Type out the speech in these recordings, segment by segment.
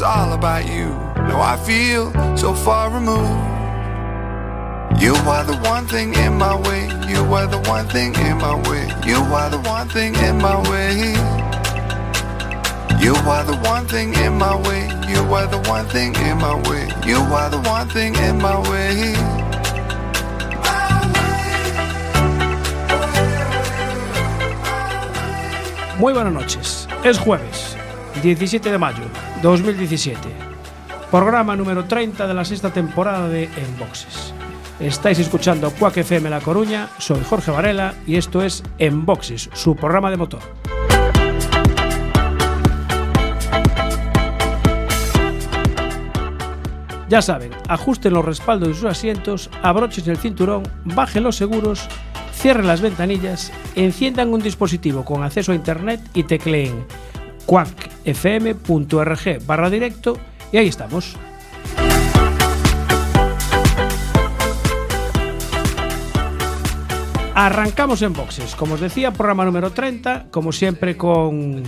It's all about you. Now I feel so far removed. You are the one thing in my way. You are the one thing in my way. You are the one thing in my way. You are the one thing in my way. You are the one thing in my way. You are the one thing in my way. Muy buenas noches. Es jueves, 17 de mayo 2017. Programa número 30 de la sexta temporada de En Boxes. Estáis escuchando Quack FM La Coruña, soy Jorge Varela y esto es En Boxes, su programa de motor. Ya saben, ajusten los respaldos de sus asientos, abrochen el cinturón, bajen los seguros, cierren las ventanillas, enciendan un dispositivo con acceso a internet y tecleen quackfm.org barra directo y ahí estamos. Arrancamos en boxes, como os decía, programa número 30, como siempre con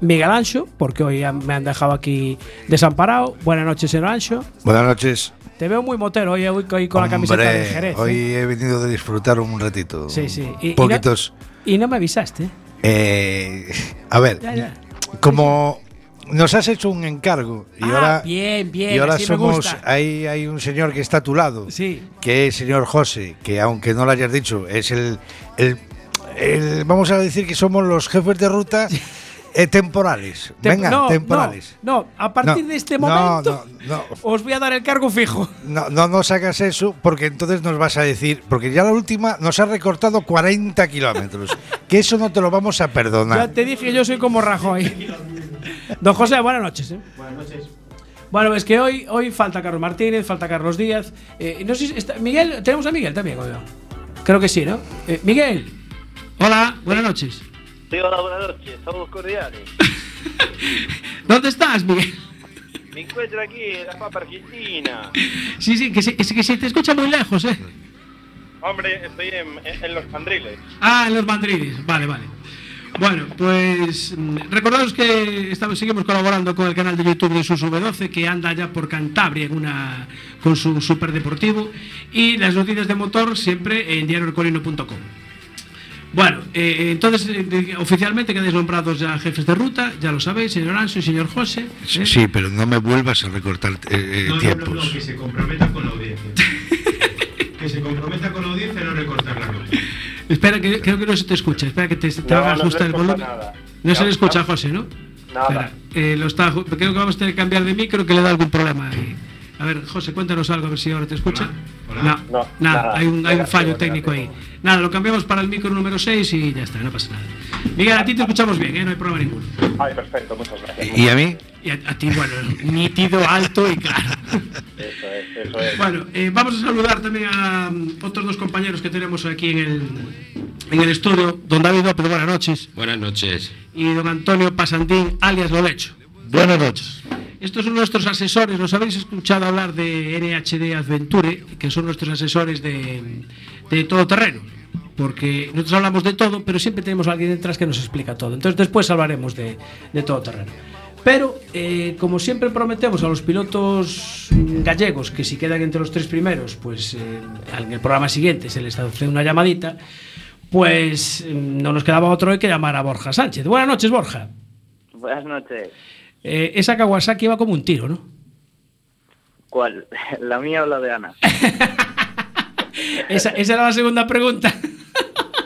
Miguel Ancho, porque hoy me han dejado aquí desamparado. Buenas noches, señor Ancho. Buenas noches. Te veo muy motero hoy, hoy, hoy con la camiseta de Jerez. ¿eh? Hoy he venido de disfrutar un ratito. Sí, sí. Y, y no- Poquitos. Y no, me avisaste. Eh, a ver, Ya, ya. Como nos has hecho un encargo y Ah, ahora, bien, bien, y ahora somos, hay, hay un señor que está a tu lado, Sí. que es el señor José, que aunque no lo hayas dicho, es el, el, el- vamos a decir que somos los jefes de ruta eh, temporales. Te- Venga, no, temporales. No, no, a partir No, de este momento no, no. os voy a dar el cargo fijo. No, no nos hagas eso porque entonces nos vas a decir, porque ya la última nos ha recortado 40 kilómetros, que eso no te lo vamos a Ya perdonar. te dije que yo soy como Rajoy. Don José, buenas noches. ¿eh? Buenas noches. Bueno, es que hoy, hoy falta Carlos Martínez, falta Carlos Díaz. Eh, no sé si está- Miguel, tenemos a Miguel también, oiga. Creo que sí, ¿no? Eh, Miguel. Hola, buenas noches. Hola, buenas noches. Saludos cordiales. ¿Dónde estás, Miguel? Me encuentro aquí en la papa argentina. Sí, sí, que se, que se te escucha muy lejos, ¿eh? Hombre, estoy en, en- los mandriles. Ah, en los Madrides. Vale, vale. Bueno, pues mm, recordaros que estamos, seguimos colaborando con el canal de YouTube de Sus V12 que anda ya por Cantabria una, con su superdeportivo y las noticias de motor siempre en diariorecolino.com. Bueno, eh, entonces eh, oficialmente quedáis nombrados ya jefes de ruta, ya lo sabéis, señor Anso y señor José. ¿eh? Sí, pero no me vuelvas a recortar eh, eh, No, no, tiempos. no, no, que se comprometa con la audiencia. que se comprometa con la audiencia y no recortar la noche. Espera, que creo que no se te escucha, espera que te, te No, haga no el volumen. nada. No se le escucha a. José, ¿no? Nada. Espera, eh, lo está, creo que vamos a tener que cambiar de micro que le da algún problema ahí. A ver, José, cuéntanos algo, a ver si ahora te escucha. Hola. No, Hola. No, nada, nada. hay un, hay un fallo técnico ahí. Nada, lo cambiamos para el micro número 6 y ya está, no pasa nada. Miguel, a ti te escuchamos bien, ¿eh? no hay problema ninguno. Ay, perfecto, muchas gracias. ¿Y a mí? Y a, a ti, bueno, nítido, alto y claro. Eso es, eso es. Bueno, eh, vamos a saludar también a mm, otros dos compañeros que tenemos aquí en el, en el estudio. Don David López, buenas noches. Buenas noches. Y don Antonio Pasantín, alias Lolecho. Buenas noches. Estos son nuestros asesores. Nos habéis escuchado hablar de NHD Adventure, que son nuestros asesores de, de todo terreno. Porque nosotros hablamos de todo, pero siempre tenemos alguien detrás que nos explica todo. Entonces después hablaremos de, de todo terreno. Pero, eh, como siempre prometemos a los pilotos gallegos que si quedan entre los tres primeros, pues eh, en el programa siguiente se les hace una llamadita, pues mm, no nos quedaba otro que llamar a Borja Sánchez. Buenas noches, Borja. Buenas noches. Eh, esa Kawasaki iba como un tiro, ¿no? ¿Cuál? ¿La mía o la de Ana? Esa, esa era la segunda pregunta.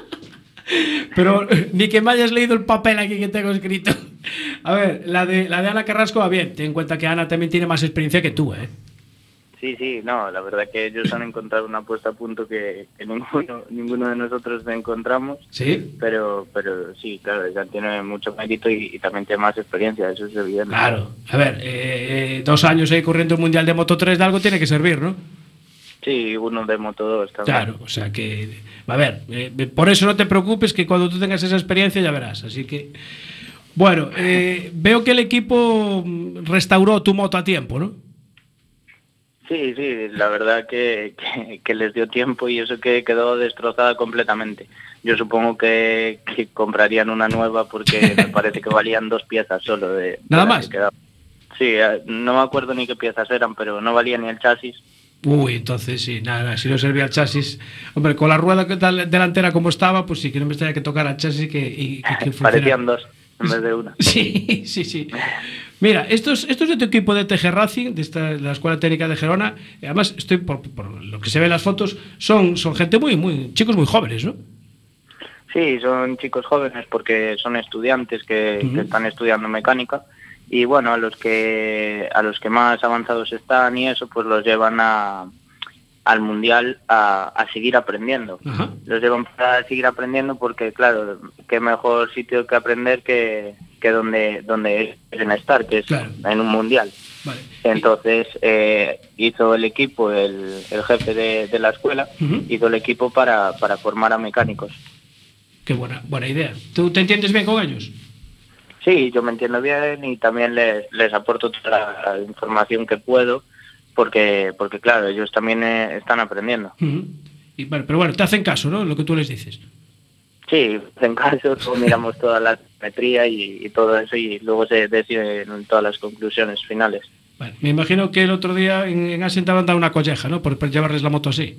Pero eh, ni que me hayas leído el papel aquí que tengo escrito. A ver, la de, la de Ana Carrasco va bien. Ten en cuenta que Ana también tiene más experiencia que tú, ¿eh? Sí, sí, no, la verdad que ellos han encontrado una puesta a punto que, que ninguno, ninguno de nosotros encontramos, Sí, pero pero sí, claro, ella tiene mucho mérito y, y también tiene más experiencia, eso es evidente. claro. A ver, eh, eh, dos años ahí corriendo el Mundial de Moto 3 de algo tiene que servir, ¿no? Sí, uno de Moto 2 también. Claro, o sea que. A ver, eh, por eso no te preocupes, que cuando tú tengas esa experiencia ya verás. Así que. Bueno, eh, veo que el equipo mm, restauró tu moto a tiempo, ¿no? Sí, sí, la verdad que, que, que les dio tiempo y eso que quedó destrozada completamente. Yo supongo que, que comprarían una nueva porque me parece que valían dos piezas solo de, Nada más. que. Sí, eh, no me acuerdo ni qué piezas eran, pero no valía ni el chasis. Uy, entonces sí, nada, si no servía el chasis. Hombre, con la rueda que tal- delantera como estaba, pues sí que no me estaría que tocar al chasis que, y, que, que. Parecían dos en vez de una. Sí, sí, sí. Mira, estos, estos de tu equipo de TG Racing, de, esta, de la Escuela Técnica de Gerona, además, estoy por, por lo que se ve en las fotos, son, son gente muy, muy, chicos muy jóvenes, ¿no? Sí, son chicos jóvenes porque son estudiantes que, están estudiando mecánica y bueno, a los que a los que más avanzados están y eso, pues los llevan a, al mundial a, a seguir aprendiendo. Ajá. Los llevan para seguir aprendiendo porque claro, qué mejor sitio que aprender que, que donde donde quieren estar, que es Claro. en un mundial. Vale. Entonces eh, hizo el equipo, el, el jefe de, de la escuela, hizo el equipo para, para formar a mecánicos. Qué buena, buena idea. ¿Tú te entiendes bien con ellos? Sí, yo me entiendo bien y también les, les aporto toda la información que puedo porque, porque claro, ellos también eh, están aprendiendo. Y, bueno, pero bueno, te hacen caso, ¿no? Lo que tú les dices. Sí, en caso, luego miramos toda la geometría y, y todo eso y luego se deciden todas las conclusiones finales. Me imagino que el otro día en, en Asen te habrán dado una colleja, ¿no? Por, por llevarles la moto así.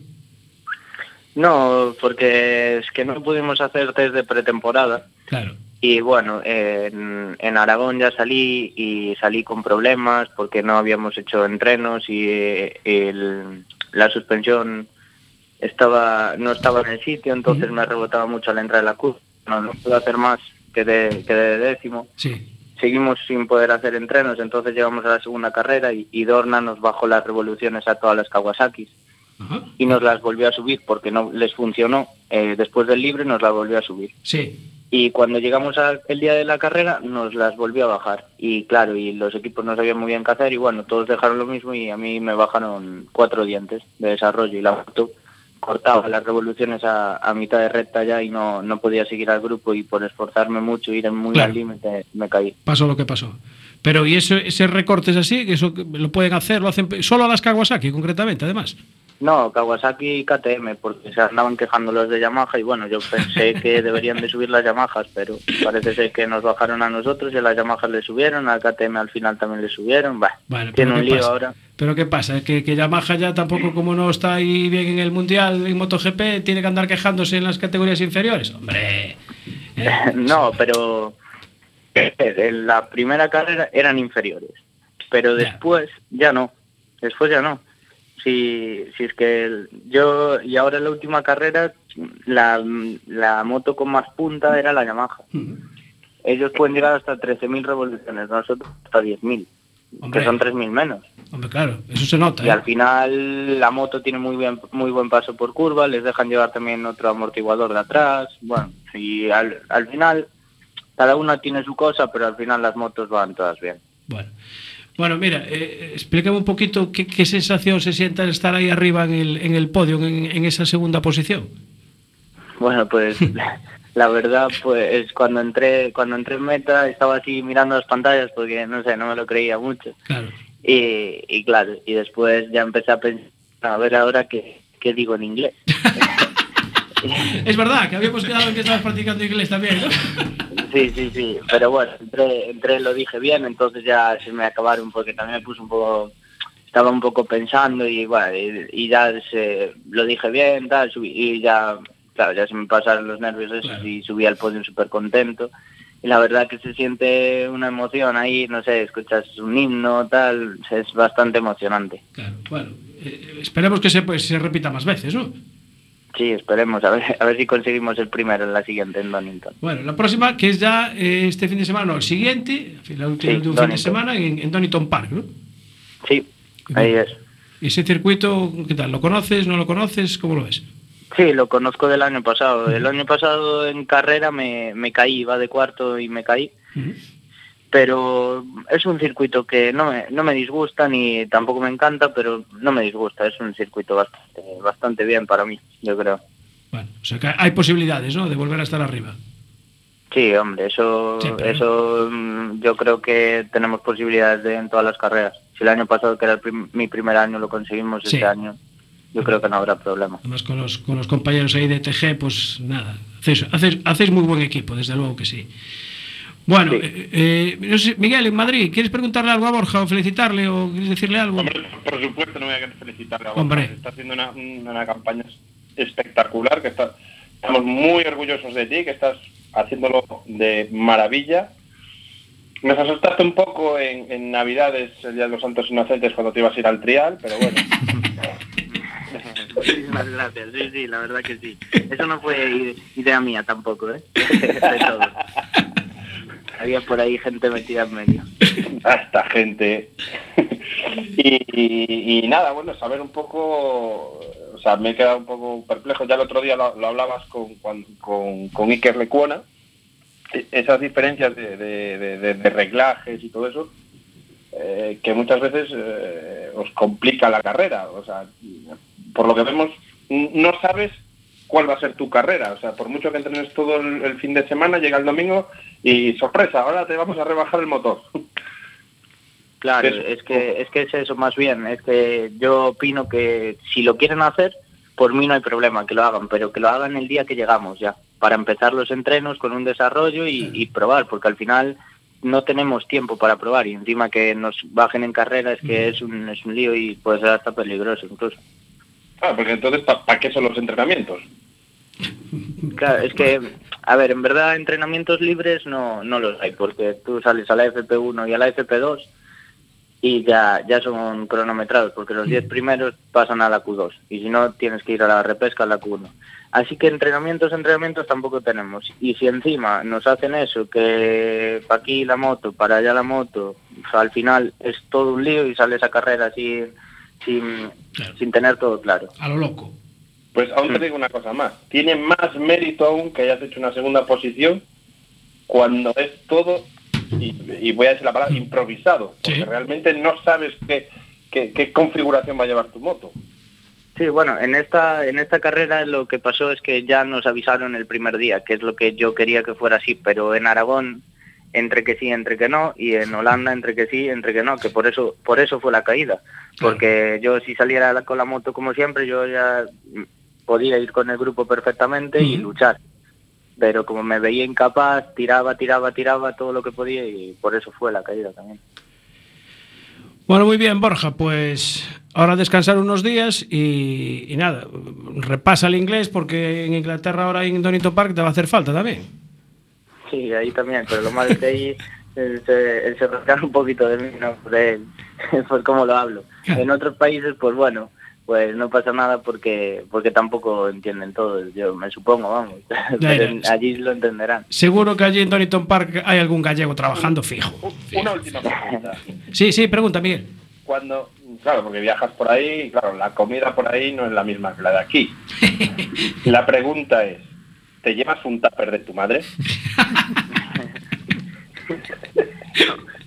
No, porque es que no pudimos hacer test de pretemporada Claro. y bueno, en, en Aragón ya salí y salí con problemas porque no habíamos hecho entrenos y eh, el- la suspensión estaba no estaba en el sitio, entonces me rebotaba mucho al entrar en la curva. No, no pude hacer más que de, que de décimo. Sí. Seguimos sin poder hacer entrenos, entonces llegamos a la segunda carrera y, y Dorna nos bajó las revoluciones a todas las Kawasakis Ajá. y nos las volvió a subir porque no les funcionó. Eh, después del libre nos la volvió a subir. Sí. Y cuando llegamos al día de la carrera nos las volvió a bajar. Y claro, y los equipos no sabían muy bien qué hacer y bueno, todos dejaron lo mismo y a mí me bajaron cuatro dientes de desarrollo y la moto cortaba las revoluciones a, a mitad de recta ya y no, no podía seguir al grupo y por esforzarme mucho, ir muy Claro. al límite, me caí. Pasó lo que pasó. Pero, ¿y eso, ese recorte es así? que ¿Eso lo pueden hacer? ¿Lo hacen solo a las Kawasaki, concretamente, además? No, Kawasaki y KTM, porque se andaban quejando los de Yamaha y bueno, yo pensé que deberían de subir las Yamahas, pero parece ser que nos bajaron a nosotros y a las Yamahas le subieron, al KTM al final también le subieron, bah, tiene un ¿qué lío pasa? ahora. ¿Pero qué pasa? ¿Que, que Yamaha ya tampoco, como no está ahí bien en el Mundial, en MotoGP, tiene que andar quejándose en las categorías inferiores? ¡Hombre! eh, no, pero en la primera carrera eran inferiores, pero después ya no, después ya no. Si, si es que el- yo, y ahora en la última carrera, la, la moto con más punta era la Yamaha. Ujú. Ellos pueden llegar hasta 13.000 revoluciones, nosotros hasta 10.000, Hombre. que son 3.000 menos. Hombre, claro, eso se nota. Y ¿eh? al final la moto tiene muy bien, muy buen paso por curva, les dejan llevar también otro amortiguador de atrás. Bueno, y al, al final cada una tiene su cosa, pero al final las motos van todas bien. Bueno. Bueno, mira, eh, explícame un poquito qué, qué sensación se siente al estar ahí arriba en el, en el podio, en, en esa segunda posición. Bueno, pues la verdad, pues cuando entré, cuando entré en meta estaba así mirando las pantallas porque no sé, no me lo creía mucho. Claro. Y, y claro, y después ya empecé a pensar, a ver ahora qué, qué digo en inglés. Es verdad que habíamos quedado en que estabas practicando inglés también, ¿no? Sí, sí, sí, pero bueno, entré, entré, lo dije bien, entonces ya se me acabaron porque también me puse un poco, estaba un poco pensando y bueno, y, y ya se, lo dije bien, tal, y ya, claro, ya se me pasaron los nervios esos Claro. y subí al podio súper contento. Y la verdad que se siente una emoción ahí, no sé, escuchas un himno, tal, es bastante emocionante. Claro, bueno, eh, esperemos que se, pues, se repita más veces, ¿no? Sí, esperemos, a ver, a ver si conseguimos el primero en la siguiente en Donington. Bueno, la próxima, que es ya eh, este fin de semana, no, el siguiente, Sí, último fin de semana, en, en Donington Park, ¿no? Sí, ahí es. Ese circuito, ¿qué tal? ¿Lo conoces? ¿No lo conoces? ¿Cómo lo ves? Sí, lo conozco del año pasado. El año pasado en carrera me, me caí, iba de cuarto y me caí. Pero es un circuito que no me, no me disgusta ni tampoco me encanta, pero no me disgusta. Es un circuito bastante, bastante bien para mí, yo creo. Bueno, o sea que hay posibilidades, ¿no? De volver a estar arriba. Sí, hombre, eso, eso mm, yo creo que tenemos posibilidades de en todas las carreras. Si el año pasado, que era el prim- mi primer año, lo conseguimos, Sí. este año yo creo que no habrá problema. Además, con los, con los compañeros ahí de TG, pues nada, hacéis, hacéis, hacéis muy buen equipo, desde luego que sí. Bueno, Sí. eh, eh, no sé, Miguel, en Madrid, ¿quieres preguntarle algo a Borja o felicitarle o quieres decirle algo? Hombre, por supuesto, no voy a querer felicitarle a Borja. Hombre. Está haciendo una, una campaña espectacular, que está, estamos muy orgullosos de ti, que estás haciéndolo de maravilla. Nos asustaste un poco en, en Navidades, el Día de los Santos Inocentes, cuando te ibas a ir al trial, pero bueno. Muchísimas gracias, sí, sí, la verdad que sí. Eso no fue idea mía tampoco, ¿eh? Había por ahí gente metida en medio. a esta gente. y, y- nada, bueno, saber un poco, o sea, me he quedado un poco perplejo. Ya el otro día lo, hablabas con, con, con, Iker Lecuona, e- esas diferencias de- de reglajes y todo eso, eh, que muchas veces eh, os complica la carrera. O sea, por lo que vemos, no sabes cuál va a ser tu carrera. O sea, por mucho que entrenes todo el, el fin de semana, llega el domingo y sorpresa, ahora te vamos a rebajar el motor. Claro, Eso. es que, es que es eso más bien, es que yo opino que si lo quieren hacer, por mí no hay problema que lo hagan, pero que lo hagan el día que llegamos ya, para empezar los entrenos con un desarrollo y, y probar, porque al final no tenemos tiempo para probar y encima que nos bajen en carrera es que es un, es un lío y puede ser hasta peligroso incluso. Ah, porque entonces, ¿para qué son los entrenamientos? Claro, es que, a ver, en verdad entrenamientos libres no, no los hay, porque tú sales a la FP1 y a la FP2 y ya, ya son cronometrados, porque los 10 primeros pasan a la Q2 y si no tienes que ir a la repesca a la Q1. Así que entrenamientos, entrenamientos tampoco tenemos. Y si encima nos hacen eso, que para aquí la moto, para allá la moto, al final es todo un lío y sale esa carrera sin, sin, Claro. sin tener todo claro. A lo loco. Pues aún te digo una cosa más. Tiene más mérito aún que hayas hecho una segunda posición cuando es todo, y, y voy a decir la palabra, improvisado. Porque Sí. realmente no sabes qué, qué, qué configuración va a llevar tu moto. Sí, bueno, en esta, en esta carrera lo que pasó es que ya nos avisaron el primer día, que es lo que yo quería que fuera así, pero en Aragón entre que sí, entre que no, y en Holanda entre que sí, entre que no, que por eso, por eso fue la caída. Porque yo si saliera con la moto como siempre, yo ya podía ir con el grupo perfectamente y luchar. Pero como me veía incapaz, tiraba, tiraba, tiraba todo lo que podía y por eso fue la caída también. Bueno, muy bien, Borja, pues ahora descansar unos días y, y nada, repasa el inglés porque en Inglaterra ahora en Donington Park te va a hacer falta también. Sí, ahí también, pero lo malo es que ahí se, él se rascaron un poquito de mí, ¿no? Por, él, por cómo lo hablo. En otros países, pues bueno, pues no pasa nada porque porque tampoco entienden todo, yo me supongo, vamos. Pero en- allí lo entenderán. Seguro que allí en Donington Park hay algún gallego trabajando fijo. Una última pregunta. Sí, sí, pregunta, Miguel. Cuando, claro, porque viajas por ahí, y claro, la comida por ahí no es la misma que la de aquí. La pregunta es, ¿te llevas un tupper de tu madre?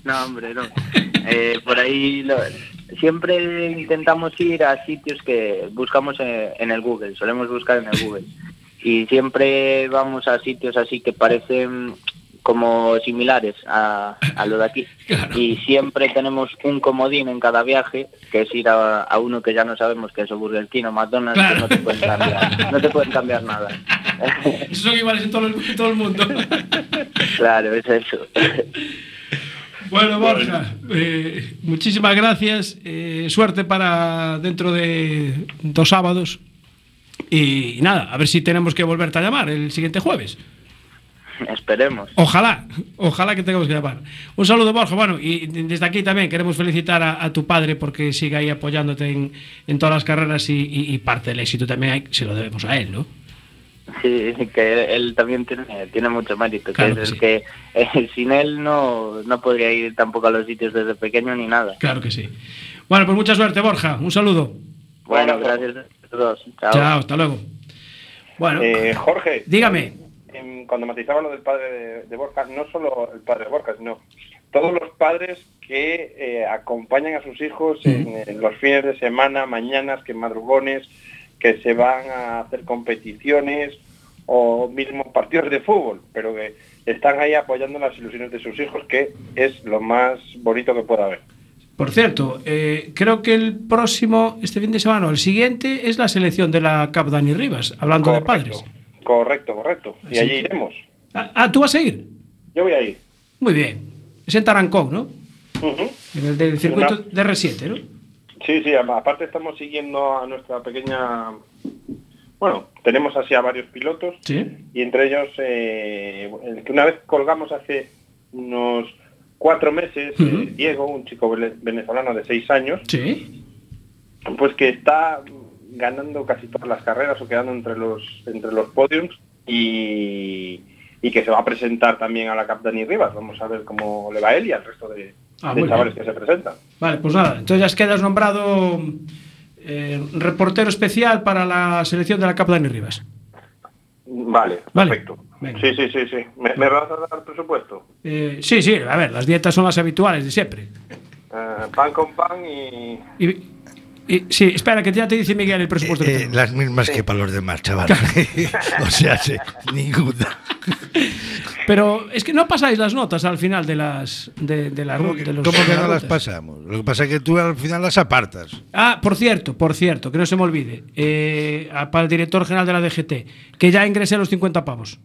No, hombre, no. Eh, por ahí siempre intentamos ir a sitios que buscamos en el Google, solemos buscar en el Google. Y siempre vamos a sitios así que parecen como similares a, a lo de aquí. Claro. Y siempre tenemos un comodín en cada viaje, que es ir a, a uno que ya no sabemos que es o Burger King o McDonald's, Claro. que no te pueden cambiar, no te pueden cambiar nada. Esos son iguales en todo el, en todo el mundo. claro, es eso. Bueno, Borja, eh, muchísimas gracias. eh, suerte para dentro de dos sábados. Y nada, a ver si tenemos que volverte a llamar el siguiente jueves. Esperemos. Ojalá, ojalá que tengamos que llamar. Un saludo, Borja. Bueno, y desde aquí también queremos felicitar a, a tu padre porque sigue ahí apoyándote en, en todas las carreras y, y- y parte del éxito también hay- se lo debemos a él, ¿no? Sí, que él también tiene, tiene mucho mérito, Claro que es que el que eh, sin él no, no podría ir tampoco a los sitios desde pequeño ni nada. Claro que sí. Bueno, pues mucha suerte, Borja. Un saludo. Bueno, Bueno, gracias a todos. Chao. Chao, hasta luego. Bueno, Eh, Jorge. dígame. Cuando matizaba lo del padre de, de Borja, no solo el padre de Borja, sino todos los padres que eh, acompañan a sus hijos en, en los fines de semana, mañanas, que madrugones, que se van a hacer competiciones o mismo partidos de fútbol, pero que están ahí apoyando las ilusiones de sus hijos, que es lo más bonito que pueda haber. Por cierto, eh, creo que el próximo, este fin de semana, o el siguiente, es la selección de la Cap Dani Rivas, hablando de padres. Correcto, correcto. Y Así allí que- iremos. Ah, ah, ¿tú vas a ir? Yo voy a ir. Muy bien. Es en Tarancón, ¿no? En el del circuito Una- de R7, ¿no? Sí, sí, aparte estamos siguiendo a nuestra pequeña... Bueno, tenemos así a varios pilotos Sí. y entre ellos, eh, el que una vez colgamos hace unos cuatro meses, eh, Diego, un chico venezolano de seis años, Sí. pues que está ganando casi todas las carreras o quedando entre los entre los podiums y, y que se va a presentar también a la Cap Dani Rivas. Vamos a ver cómo le va a él y al resto de, Ah, de chavales bien. que se presentan. Vale, pues nada. Entonces ya quedas nombrado eh, reportero especial para la selección de la Capa Dani Rivas. Vale, Vale. perfecto. Venga. Sí, sí, sí, sí. ¿Me, me vas a dar presupuesto? Eh, sí, sí, a ver, las dietas son las habituales de siempre. Eh, pan con pan y... Y, y- sí, espera, que ya te dice Miguel el presupuesto. que Eh, tenemos. las mismas que para los demás, chaval. o sea, sí, ninguna. Pero es que no pasáis las notas al final de las de, de la ¿Cómo que, de los- cómo que de no las pasamos? Lo que pasa es que tú al final las apartas. Ah, por cierto, por cierto, que no se me olvide, eh, para el director general de la DGT, que ya ingresé los 50 pavos.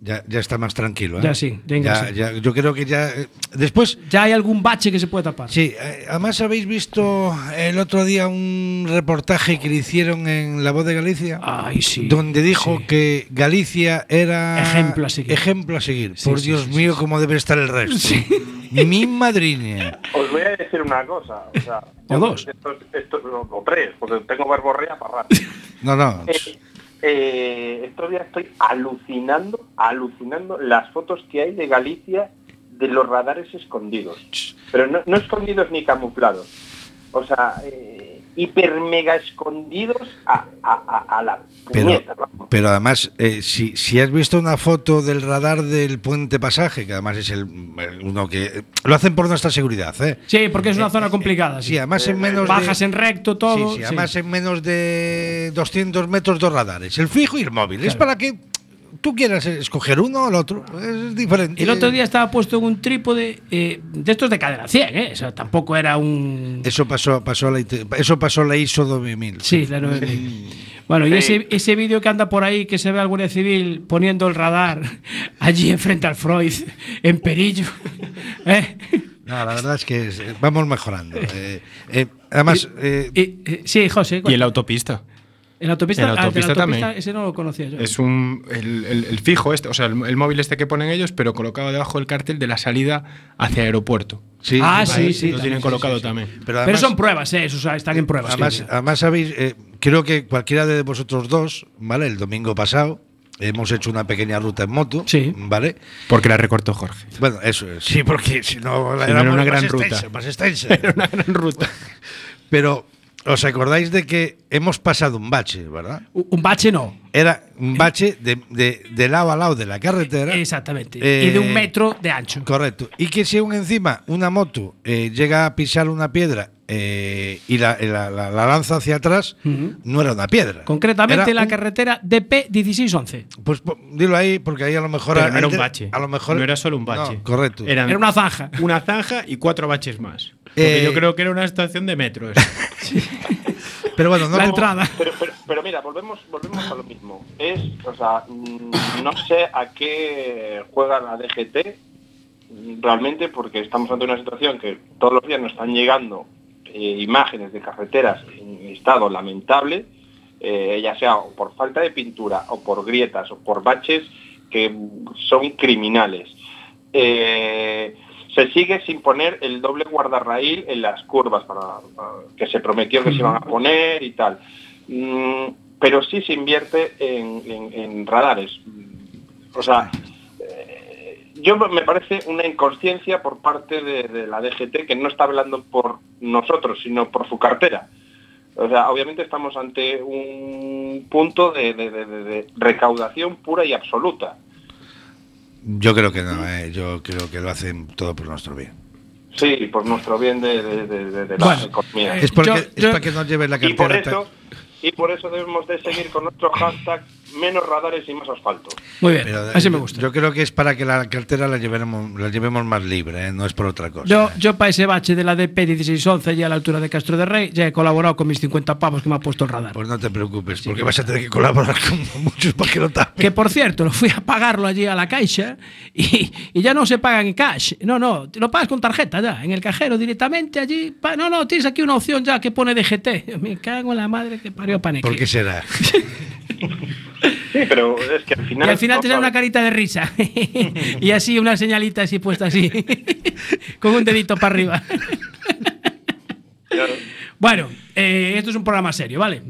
Ya, ya está más tranquilo. ¿eh? Ya sí, ya ya, yo creo que ya. eh, después, Ya hay algún bache que se puede tapar. sí, eh, además habéis visto el otro día un reportaje que le hicieron en La Voz de Galicia. Ay, sí. Donde dijo Sí. que Galicia era Ejemplo a seguir. ejemplo a seguir. Sí, Por sí, Dios sí, mío, cómo debe estar el resto. Mi madriña. Os voy a decir una cosa. O, sea, O dos. Esto, esto- o tres, porque tengo verborrea para rato. No, no. Eh, estos días estoy alucinando, alucinando las fotos que hay de Galicia de los radares escondidos. Pero no, no escondidos ni camuflados. O sea, eh, hiper mega escondidos a, a- a- a la Pero, pero además, eh, si, si has visto una foto del radar del puente pasaje, que además es el, el uno que lo hacen por nuestra seguridad, ¿eh? Sí, porque es una zona complicada. Sí, Sí. además en menos Bajas de, en recto, todo. Sí, sí, sí. además en menos de 200 metros dos radares, el fijo y el móvil. Es para que tú quieras escoger uno o el otro, es diferente. El otro día estaba puesto en un trípode eh, de estos de cadena 100, ¿eh? O sea, tampoco era un. Eso pasó, pasó la, eso pasó la ISO 2000. Sí, la 9000. Bueno, y ese, ese vídeo que anda por ahí, que se ve al Guardia Civil poniendo el radar allí enfrente al Freud, en Perillo. ¿eh? No, la verdad es que es- vamos mejorando. Eh, eh, además, eh, Y, eh, sí, José. Y en la autopista. ¿En la autopista, en la ah, el de autopista también. Ese no lo conocía yo. Es un el, el- el fijo este, o sea, el, el móvil este que ponen ellos, pero colocado debajo del cartel de la salida hacia aeropuerto. sí, Ah, sí, sí. Lo tienen sí, colocado sí, sí. también. Pero, son pruebas, ¿eh? Eso, o sea, están en pruebas. además, sí. además sabéis, eh, creo que cualquiera de vosotros dos, ¿vale? El domingo pasado hemos hecho una pequeña ruta en moto, Sí. ¿vale? Porque la recortó Jorge. Bueno, eso es, sí, porque si no, la Si no era una más gran extensa, ruta. Más extensa. Era una gran ruta. Pero, ¿os acordáis de que hemos pasado un bache, verdad? Un un bache no. Era un bache de, de, de lado a lado de la carretera. Exactamente. Eh, y de un metro de ancho. Correcto. Y que si aún encima una moto eh, llega a pisar una piedra eh, y la, la- la- la lanza hacia atrás, no era una piedra. Concretamente Era la un- carretera DP1611. Pues po- dilo ahí, porque ahí a lo mejor. Pero no era un bache. A lo mejor. No era solo un bache. No, correcto. Eran Era una zanja. una zanja y cuatro baches más. Porque Eh, yo creo que era una estación de metro. Pero bueno, no la entrada. Pero, pero, pero mira, volvemos, volvemos a lo mismo. Es, o sea, mm, no sé a qué juega la DGT realmente, porque estamos ante una situación que todos los días nos están llegando eh, imágenes de carreteras en estado lamentable, eh, ya sea por falta de pintura o por grietas o por baches que son criminales. Eh, se sigue sin poner el doble guardarraíl en las curvas para, para- que se prometió que se iban a poner y tal. Mm, pero sí se invierte en, en- en radares. O sea, eh, yo me parece una inconsciencia por parte de, de la DGT que no está hablando por nosotros, sino por su cartera. O sea, obviamente estamos ante un punto de recaudación pura y absoluta. Yo creo que no, eh, yo creo que lo hacen todo por nuestro bien. Sí, por nuestro bien de, de- de- de- de la Bueno, economía. Es, porque, yo- es yo- para que no lleves la y por cartera. eso y por eso debemos de seguir con nuestro hashtag menos radares y más asfalto. Muy bien, Pero, así me gusta. Yo creo que es para que la cartera la llevemos, la llevemos más libre, ¿eh? no es por otra cosa. Yo, ¿eh? yo para ese bache de la DP 1611 ya a la altura de Castro de Rey, ya he colaborado con mis 50 pavos que me ha puesto el radar. Pues no te preocupes, porque vas a tener que colaborar con muchos para que lo tapen. Que por cierto, lo fui a pagarlo allí a la caixa y, y ya no se pagan en cash. No, no, lo pagas con tarjeta ya, en el cajero directamente allí. pa- no, no, tienes aquí una opción ya que pone DGT. Me cago en la madre que parió Paneque. ¿Por qué será? Sí, pero es que al Y final. al final te da una carita de risa. y así, una señalita así puesta así. con un dedito para arriba. claro. bueno, eh, esto es un programa serio, ¿vale?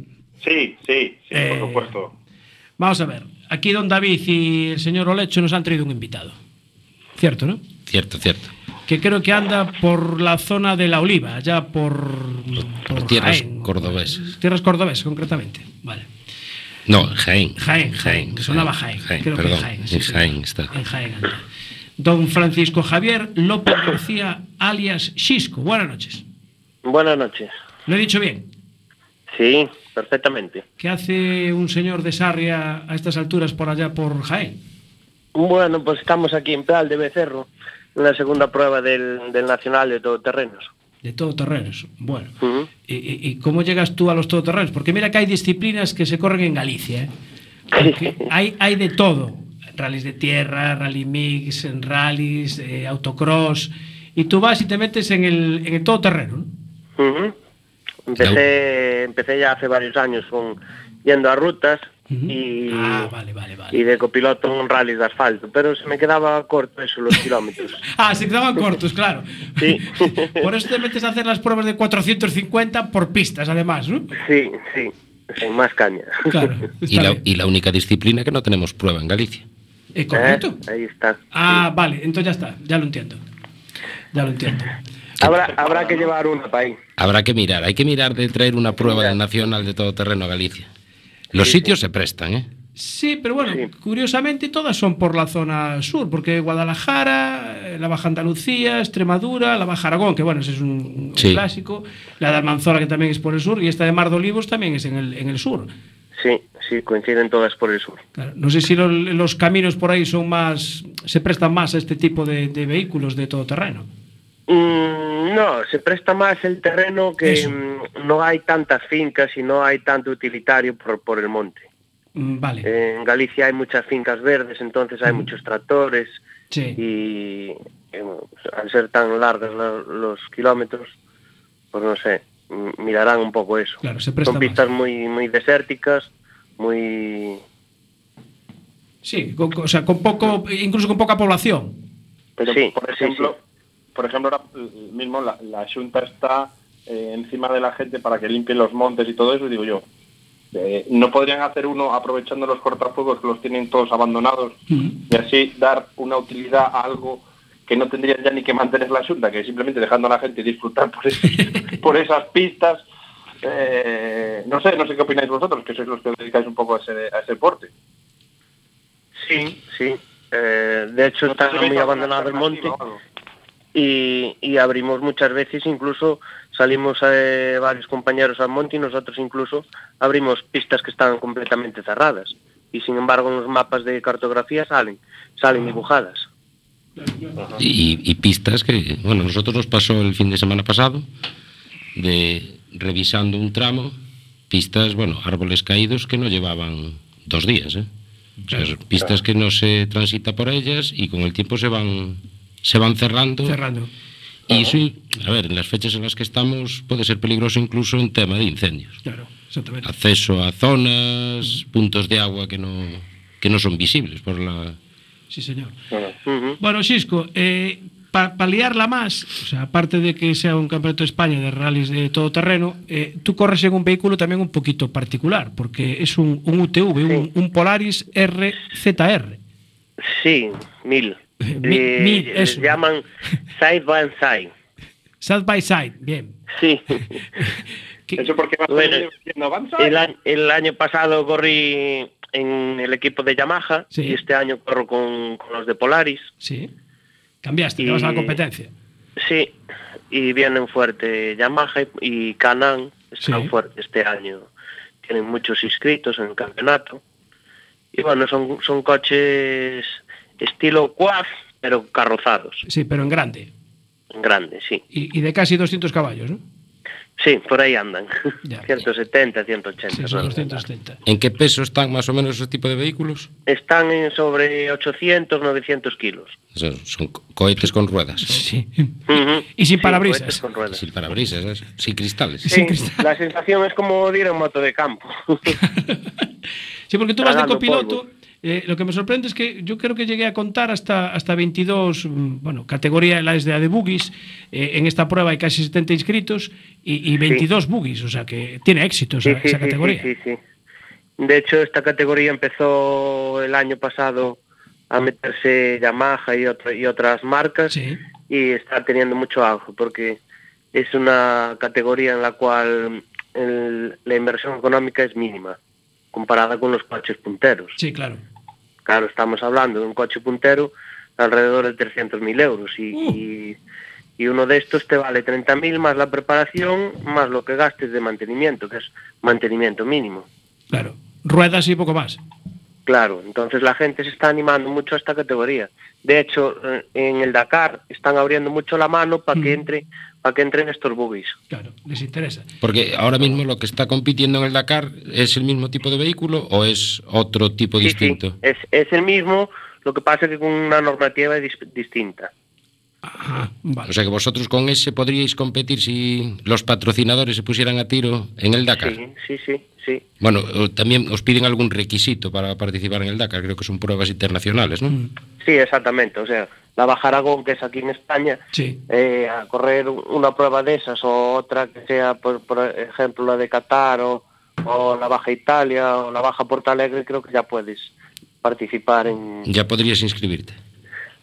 Sí, sí, sí, Eh, por supuesto. Vamos a ver. Aquí don David y el señor Olecho nos han traído un invitado. Cierto, ¿no? Cierto, cierto. Que creo que anda por la zona de la Oliva, allá por. Por tierras Jaén. cordobesas. Tierras cordobesas, concretamente. Vale. No, Jaén. Jaén, Jaén. que sonaba Jaén. Jaén, creo perdón. que Jaén. en sí. Jaén está. En Jaén anda. Don Francisco Javier López García, alias Xisco. Buenas noches. Buenas noches. ¿Lo he dicho bien? Sí, perfectamente. ¿Qué hace un señor de Sarria a estas alturas por allá por Jaén? Bueno, pues estamos aquí en Pral de Becerro, en la segunda prueba del, del Nacional de Todoterrenos. De todoterrenos. Bueno. ¿Y, y, y cómo llegas tú a los todoterrenos? Porque mira que hay disciplinas que se corren en Galicia. ¿eh? Porque hay, hay de todo. Rallys de tierra, rally mix, en rallies, eh, autocross. Y tú vas y te metes en el, en el todoterreno. ¿no? Empecé, empecé ya hace varios años con yendo a rutas Y, Ah, vale, vale, vale. y de copiloto en rallies de asfalto, pero se me quedaba corto eso, los kilómetros. Ah, se quedaban cortos, claro. Sí. Por eso te metes a hacer las pruebas de 450 por pistas, además, ¿no? Sí, sí, sin más caña. Claro. La, y la única disciplina que no tenemos prueba en Galicia. Eh, correcto. Eh, Ahí está. Ah, vale, entonces ya está, ya lo entiendo. Ya lo entiendo. Habrá, habrá que llevar una para ahí. Habrá que mirar, hay que mirar de traer una prueba del nacional de todo terreno a Galicia. Los sitios se prestan, ¿eh? Sí, pero bueno, Sí. curiosamente todas son por la zona sur, porque Guadalajara, eh, la Baja Andalucía, Extremadura, la Baja Aragón, que bueno, ese es un, un Sí. clásico, la de Almanzora, que también es por el sur, y esta de Mar de Olivos también es en el, en el sur. Sí, sí, coinciden todas por el sur. Claro, no sé si lo- los caminos por ahí son más, se prestan más a este tipo de, de vehículos de todoterreno. Mm, no, se presta más el terreno que Eso. mm, no hay tantas fincas y no hay tanto utilitario por, por el monte. Mm, Vale, En Galicia hay muchas fincas verdes, entonces hay muchos tractores sí. y eh, al ser tan largos la- los kilómetros, pues no sé, mirarán un poco eso. Claro, se presta Son más. pistas muy muy desérticas, muy Sí, con, o sea, con poco, incluso con poca población. Pero, Sí, por sí, ejemplo, sí. Por ejemplo ahora eh, mismo la, la Junta está eh, encima de la gente para que limpien los montes y todo eso, y digo yo, eh, ¿no podrían hacer uno aprovechando los cortafuegos que los tienen todos abandonados y así dar una utilidad a algo que no tendrían ya ni que mantener la Junta, que simplemente dejando a la gente disfrutar por, ese- por esas pistas? Eh, no sé, no sé qué opináis vosotros, que sois los que os dedicáis un poco a ese, a ese deporte. Sí, sí. Eh, de hecho está ¿No tenéis muy abandonado el monte? Y, y abrimos muchas veces, incluso salimos eh, varios compañeros al monte y nosotros incluso abrimos pistas que estaban completamente cerradas. Y sin embargo en los mapas de cartografía salen, salen dibujadas. Y, y pistas que, bueno, nosotros nos pasó el fin de semana pasado de revisando un tramo, pistas, bueno, árboles caídos que no llevaban dos días, ¿eh? O sea, pistas que no se transita por ellas y con el tiempo se van se van cerrando. Cerrando. Y sí, a ver, en las fechas en las que estamos puede ser peligroso incluso en tema de incendios. Claro, exactamente. Acceso a zonas, puntos de agua que no que no son visibles por la Sí, señor. Bueno, Xisco, eh, para liarla más, o sea, aparte de que sea un campeonato de España de rallies de todo terreno, eh, tú corres en un vehículo también un poquito particular, porque es un, un UTV, un, un Polaris RZR. Sí, mil. Mi- Eh, eso. llaman side by side. Side by side, bien. Sí. ¿Qué- Eso porque Bueno. El, año pasado corrí en el equipo de Yamaha Sí. y este año corro con, con los de Polaris. Sí. Cambiaste, te vas a la Y- competencia. Sí, y vienen fuerte Yamaha y, y Canan están Sí. fuertes este año. Tienen muchos inscritos en el campeonato Y bueno, son, son coches estilo quad, pero carrozados, Sí, pero en grande. grandes, sí. Y, y de casi 200 caballos, ¿no? Sí, por ahí andan. Ya. 170, 180. Sí, son ¿no? 270. ¿En qué peso están más o menos ese tipo de vehículos? Están en sobre 800, 900 kilos. Son, son co- cohetes con ruedas. Sí. Y sin Sí, parabrisas. cohetes con ruedas. Sin parabrisas, ¿eh? sin cristales. Sí. La sensación es como ir en moto de campo. Sí, porque tú vas de Tragando copiloto. polvo. Eh, lo que me sorprende es que yo creo que llegué a contar hasta, hasta 22, mm, bueno, categoría la es de, de buggies. eh, en esta prueba hay casi 70 inscritos y, y 22 buggies, o sea que tiene éxito esa, Sí, sí, esa categoría. sí, sí, sí. De hecho, esta categoría empezó el año pasado a meterse Yamaha y, otra- y otras marcas y está teniendo mucho auge porque es una categoría en la cual el- la inversión económica es mínima comparada con los coches punteros. Sí, claro. Claro, estamos hablando de un coche puntero alrededor de 300.000 euros y, y, y uno de estos te vale 30.000 más la preparación más lo que gastes de mantenimiento, que es mantenimiento mínimo. Claro. Ruedas y poco más. Claro, entonces la gente se está animando mucho a esta categoría. De hecho, eh, en el Dakar están abriendo mucho la mano para que Mm. entre para que entren estos buggies. Claro, les interesa. Porque ahora mismo lo que está compitiendo en el Dakar es el mismo tipo de vehículo o es otro tipo Sí, distinto. sí, es, es el mismo, lo que pasa que con una normativa dis- distinta. Ajá, vale. O sea que vosotros con ese podríais competir si los patrocinadores se pusieran a tiro en el Dakar. Sí, sí, sí, sí. Bueno, también os piden algún requisito para participar en el Dakar, creo que son pruebas internacionales, ¿no? Mm, Sí, exactamente. O sea, Baja Aragón, que es aquí en España, Sí. eh, a correr una prueba de esas o otra que sea, por, por ejemplo, la de Qatar o, o la Baja Italia o la Baja Porto Alegre, creo que ya puedes participar en... Ya podrías inscribirte.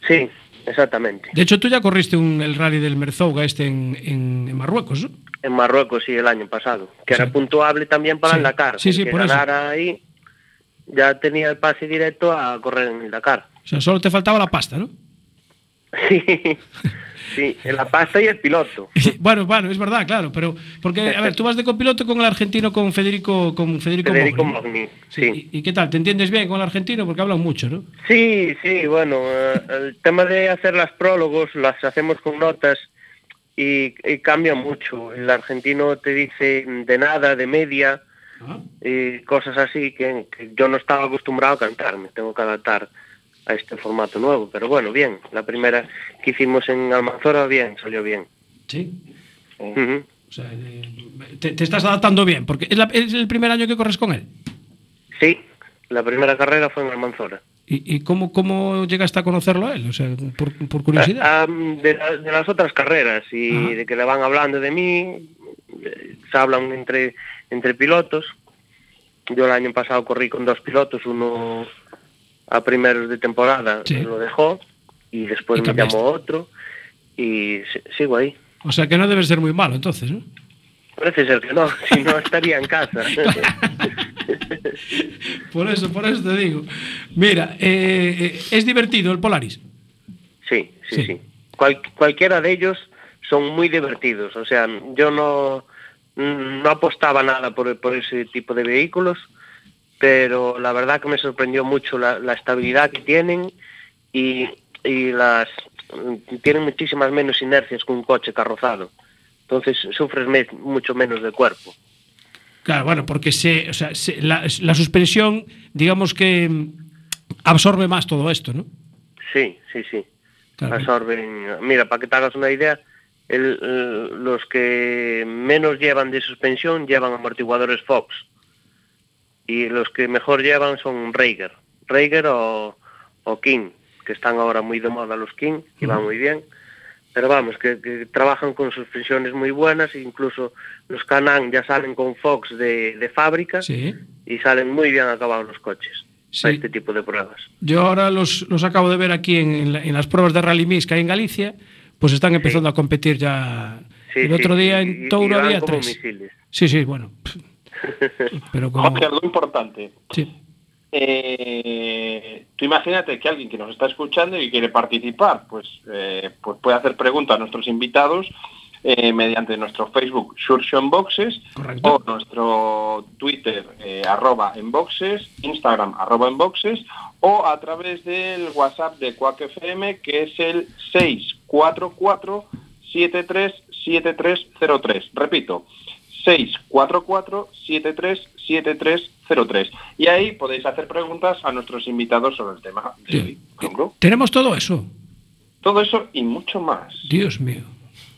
Sí, exactamente. De hecho, tú ya corriste un, el rally del Merzouga este en, en- en Marruecos, ¿no? En Marruecos, sí, el año pasado, que Sí. era puntuable también para Sí. el Dakar. Sí, sí, por eso. ahí ya tenía el pase directo a correr en el Dakar. O sea, solo te faltaba la pasta, ¿no? Sí, sí, la pasta y el piloto. bueno, bueno, es verdad, claro, pero porque a ver, tú vas de copiloto con el argentino con Federico con Federico, Federico Mogni, Sí. ¿Y, y qué tal? ¿Te entiendes bien con el argentino? Porque hablan mucho, ¿no? Sí, sí, bueno, eh, el tema de hacer las prólogos las hacemos con notas y, y cambia mucho. El argentino te dice de nada, de media, Ah, y cosas así que, que yo no estaba acostumbrado a cantar, me tengo que adaptar a este formato nuevo, pero bueno, bien, la primera que hicimos en Almanzora, bien, salió bien. Sí. O sea, eh, te, te estás adaptando bien, porque es, la- es el primer año que corres con él. Sí, la primera carrera fue en Almanzora. ¿Y, y cómo, cómo llegaste a conocerlo a él? O sea, por, por curiosidad. Ah, ah, de, la- de las otras carreras y Ajá. de que le van hablando de mí, eh, se hablan entre, entre pilotos. Yo el año pasado corrí con dos pilotos, uno a primeros de temporada Sí. lo dejó y después Y me cambiaste. llamó otro y si- sigo ahí. O sea, que no debe ser muy malo, entonces, ¿no? Parece ser que no, si no estaría en casa. Por eso, por eso te digo. Mira, eh, eh, es divertido el Polaris. Sí, sí, Sí. sí. Cual- cualquiera de ellos son muy divertidos. O sea, yo no, no apostaba nada por, por ese tipo de vehículos, pero la verdad que me sorprendió mucho la, la estabilidad que tienen y, y las tienen muchísimas menos inercias que un coche carrozado. Entonces sufres me- mucho menos de cuerpo. Claro, bueno, porque se, o sea, se- la, la suspensión, digamos que mm, absorbe más todo esto, ¿no? Sí, sí, sí. Claro. absorben. Mira, para que te hagas una idea, el- el- los que menos llevan de suspensión llevan amortiguadores Fox y los que mejor llevan son Raiger, Raiger o, o King, que están ahora muy de moda los King, que van Ujú. muy bien. Pero vamos, que, que trabajan con suspensiones muy buenas, e incluso los Canan ya salen con Fox de, de fábrica Sí. y salen muy bien acabados los coches Sí. para este tipo de pruebas. Yo ahora los, los acabo de ver aquí en, en la- en las pruebas de Rally Mix que hay en Galicia, pues están empezando a competir ya. Sí, el sí, otro día en Touro van había tres. misiles. Sí, sí, bueno. Pero como. Jorge, algo importante. Sí. Eh, tú imagínate que alguien que nos está escuchando y quiere participar, pues, eh, pues puede hacer preguntas a nuestros invitados eh, mediante nuestro Facebook en Boxes Correcto. o nuestro Twitter arroba en Boxes, Instagram arroba en Boxes o a través del WhatsApp de Quack FM que es el 644 737303. Repito, 644 737303. Y ahí podéis hacer preguntas a nuestros invitados sobre el tema de hoy. Tenemos todo eso. Todo eso y mucho más. Dios mío.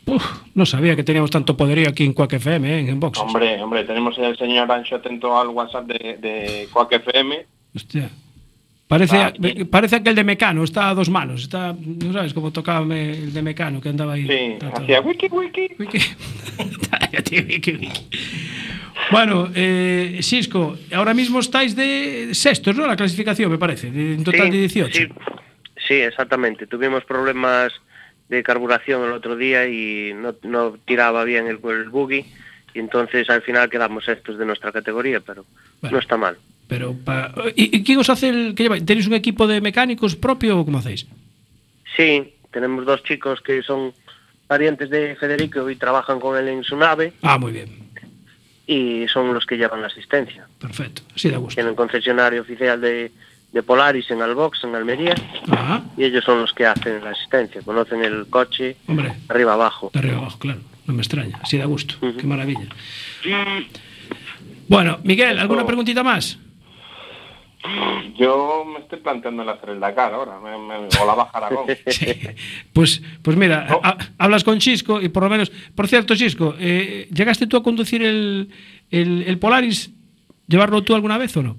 Uf, no sabía que teníamos tanto poderío aquí en Quack FM, ¿eh? en Boxes. Hombre, hombre, tenemos el señor Ancho atento al WhatsApp de, de Quack FM. Hostia. Parece, Ah, parece aquel de Mecano, está a dos manos. Está, ¿No sabes cómo tocaba el de Mecano que andaba ahí? Sí, hacía wiki wiki. Wiki. Bueno, eh, Cisco, ahora mismo estáis de sextos, ¿no? La clasificación, me parece, en total Sí, de 18. Sí, sí, exactamente. Tuvimos problemas de carburación el otro día y no, no tiraba bien el, el buggy y entonces al final quedamos estos de nuestra categoría, pero Bueno. no está mal. Pero pa- ¿Y, y quién os hace el que lleváis? ¿Tenéis un equipo de mecánicos propio o cómo hacéis? Sí, tenemos dos chicos que son parientes de Federico y trabajan con él en su nave Ah, muy bien. y son los que llevan la asistencia. Perfecto. Así da gusto. Tienen concesionario oficial de, de Polaris en Albox, en Almería, Ajá. y ellos son los que hacen la asistencia, conocen el coche Hombre, arriba abajo. de arriba abajo, claro. No me extraña. Así da gusto. Qué maravilla. Bueno, Miguel, ¿alguna preguntita más? Yo me estoy planteando el hacer el Dakar ahora, me- me- o la Baja Aragón. Sí. Pues, pues mira, No. ha- hablas con Chisco y por lo menos. Por cierto, Chisco, eh, ¿llegaste tú a conducir el, el, el Polaris? ¿Llevarlo tú alguna vez o no?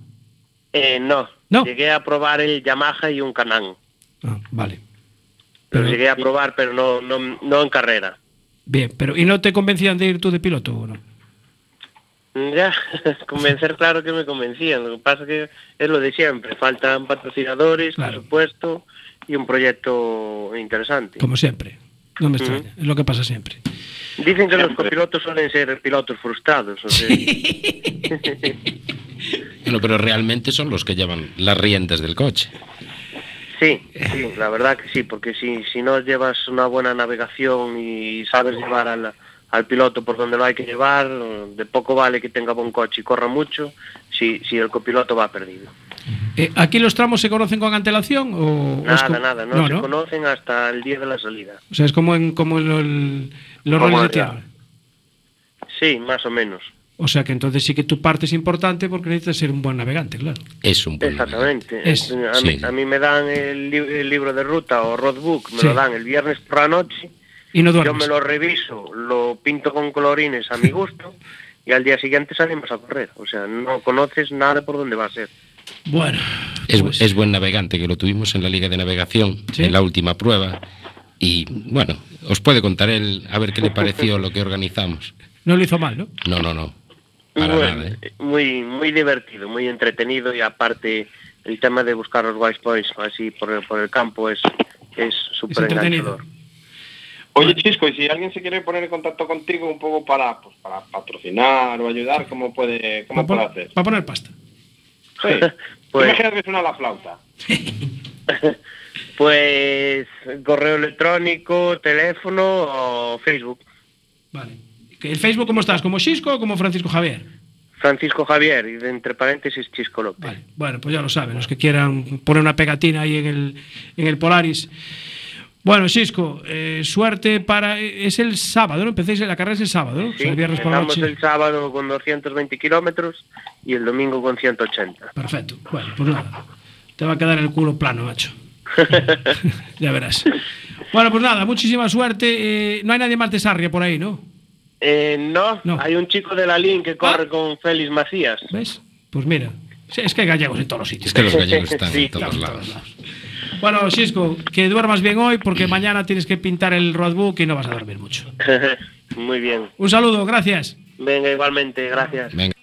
Eh, no. No. llegué a probar el Yamaha y un Canan. Ah, vale. Pero Pero- llegué a probar, pero no, no, no en carrera. Bien, pero ¿y no te convencían de ir tú de piloto o no? Mm, Ya, convencer, claro que me convencían. Lo que pasa que es lo de siempre. Faltan patrocinadores, Claro. presupuesto y un proyecto interesante. Como siempre. No me Ujú. extraña, es lo que pasa siempre. Dicen que los copilotos suelen ser pilotos frustrados. o sea, Bueno, pero realmente son los que llevan las riendas del coche. sí, sí, la verdad que sí, porque si, si no llevas una buena navegación y sabes llevar al, al piloto por donde lo hay que llevar, de poco vale que tenga buen coche y corra mucho si, si el copiloto va perdido. Eh, ¿Aquí los tramos se conocen con antelación o Nada, nada, no, no, se no? conocen hasta el día de la salida. O sea, es como en como en el- los rallies de tierra. Sí, más o menos. O sea que entonces sí que tu parte es importante porque necesitas ser un buen navegante, claro. Es un buen Exactamente. Es- a, mí, sí. a mí me dan el, li- el libro de ruta o roadbook, me Sí. lo dan el viernes por la noche, Y no yo me lo reviso, lo pinto con colorines a mi gusto y al día siguiente salimos a correr. O sea, no conoces nada por dónde va a ser. Bueno, Es, pues, es buen navegante, que lo tuvimos en la Liga de Navegación, Sí. en la última prueba. Y bueno, os puede contar él a ver qué le pareció lo que organizamos. no lo hizo mal, ¿no? No, no, no. Para Bueno, nada, ¿eh? muy, muy divertido, muy entretenido y aparte el tema de buscar los white points así por el, por el campo es es súper entretenido. Oye, Chisco, y si alguien se quiere poner en contacto contigo un poco para, pues, para patrocinar o ayudar, ¿cómo puede, cómo puede Para hacer? poner, poner pasta. Sí. Pues- Imagínate que suena la flauta. Pues correo electrónico, teléfono o Facebook. Vale. ¿El Facebook cómo estás? ¿Como Xisco o como Francisco Javier? Francisco Javier y de entre paréntesis Chisco López. Vale. Bueno, pues ya lo saben, los que quieran poner una pegatina ahí en el, en el Polaris. Bueno, Xisco, eh, suerte para... Es el sábado, ¿no? Empecéis, la carrera es el sábado, ¿no? O Sí, sea, el por la empezamos noche. el sábado con 220 kilómetros y el domingo con 180. Perfecto. Bueno, pues nada. Te va a quedar el culo plano, macho. ya verás. Bueno, pues nada, muchísima suerte. Eh, no hay nadie más de Sarria por ahí, ¿no? Eh, no, No. hay un chico de la LIN que corre Ah. con Félix Macías. ¿Ves? Pues mira. Sí, Es que hay gallegos en todos los sitios. Es que los gallegos están Sí, en todos lados. Bueno, Xisco, que duermas bien hoy porque mañana tienes que pintar el roadbook y no vas a dormir mucho. Muy bien. Un saludo, gracias. Venga, igualmente, gracias. Venga.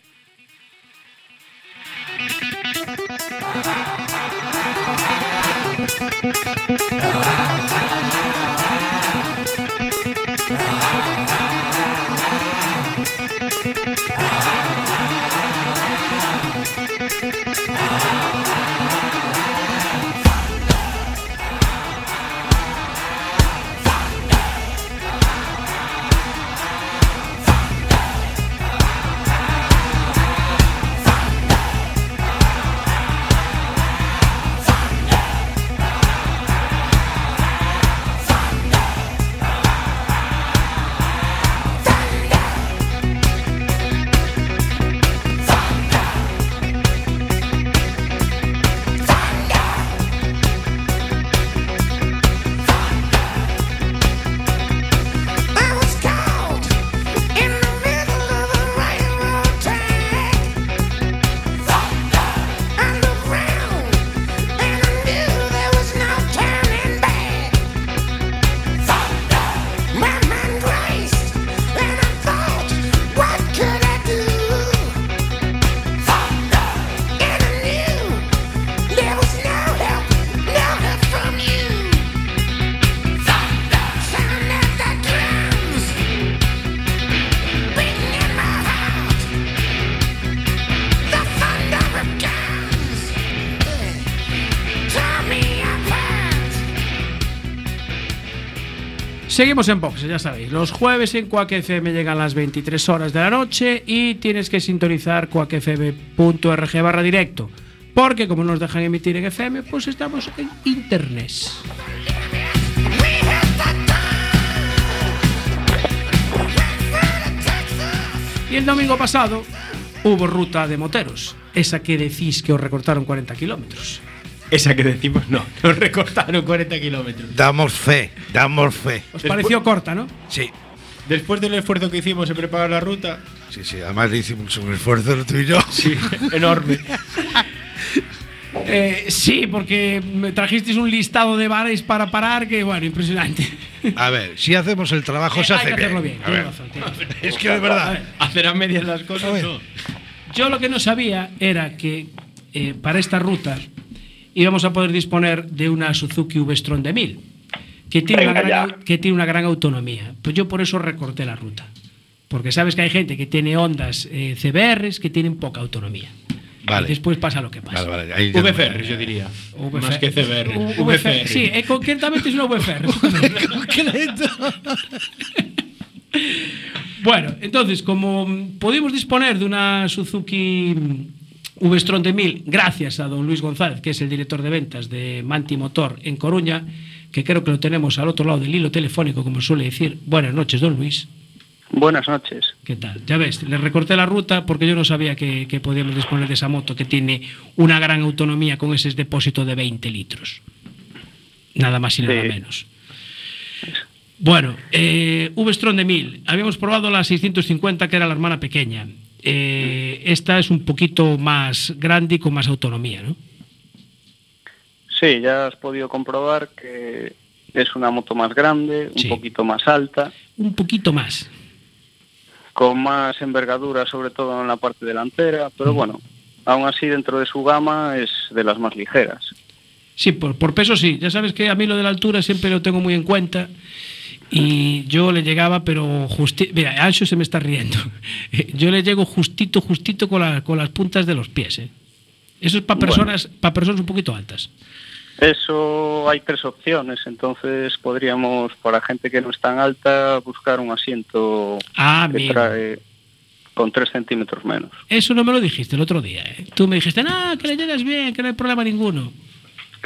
Seguimos en boxes, ya sabéis. Los jueves en Quack FM llegan las 23 horas de la noche y tienes que sintonizar quackfm.org barra directo. Porque como no nos dejan emitir en FM, pues estamos en internet. Y el domingo pasado hubo ruta de moteros. Esa que decís que os recortaron 40 kilómetros. Esa que decimos, no, nos recortaron 40 kilómetros. Damos fe, damos fe. Os pareció corta, ¿no? Sí. Después del esfuerzo que hicimos en preparar la ruta, Sí, sí, además le hicimos un esfuerzo tú y yo. sí, enorme. Eh, sí, porque me trajisteis un listado de bares para parar que, bueno, impresionante. A ver, si hacemos el trabajo se Eh, hace hay que hacerlo bien. bien. A ver, razón, es que de verdad. Hacer a medias las cosas, no. Yo lo que no sabía era que eh, para esta ruta íbamos a poder disponer de una Suzuki V-Strom de 1000, que tiene, una gran, que tiene una gran autonomía. Pues yo por eso recorté la ruta. Porque sabes que hay gente que tiene ondas eh, CBRs que tienen poca autonomía. Vale. Y después pasa lo que pasa. Vale, vale, VFR, yo diría. VFR. Más que CBR. U- VFR. Sí, eh, concretamente es una VFR. bueno, entonces, como pudimos disponer de una Suzuki V-Strom de 1000, gracias a don Luis González, que es el director de ventas de Manti Motor en Coruña, que creo que lo tenemos al otro lado del hilo telefónico, como suele decir. Buenas noches, don Luis. Buenas noches. ¿Qué tal? Ya ves, le recorté la ruta porque yo no sabía que, que podíamos disponer de esa moto que tiene una gran autonomía con ese depósito de 20 litros. Nada más y nada Sí. menos. Bueno, eh, V-Strom de 1000. Habíamos probado la 650, que era la hermana pequeña. Eh, esta es un poquito más grande y con más autonomía, ¿no? Sí, ya has podido comprobar que es una moto más grande, un Sí. poquito más alta, Un poquito más. con más envergadura, sobre todo en la parte delantera, pero bueno, aún así dentro de su gama es de las más ligeras. Sí, por, por peso sí. Ya sabes que a mí lo de la altura siempre lo tengo muy en cuenta. Y yo le llegaba, pero justito. Mira, Ancho se me está riendo. Yo le llego justito, justito con, la- con las puntas de los pies. ¿eh? Eso es para Bueno. personas, para personas un poquito altas. Eso hay tres opciones, entonces podríamos, para gente que no es tan alta, buscar un asiento Ah, que amigo. trae con tres centímetros menos. Eso no me lo dijiste el otro día. ¿eh? Tú me dijiste, no, que le llegas bien, que no hay problema ninguno.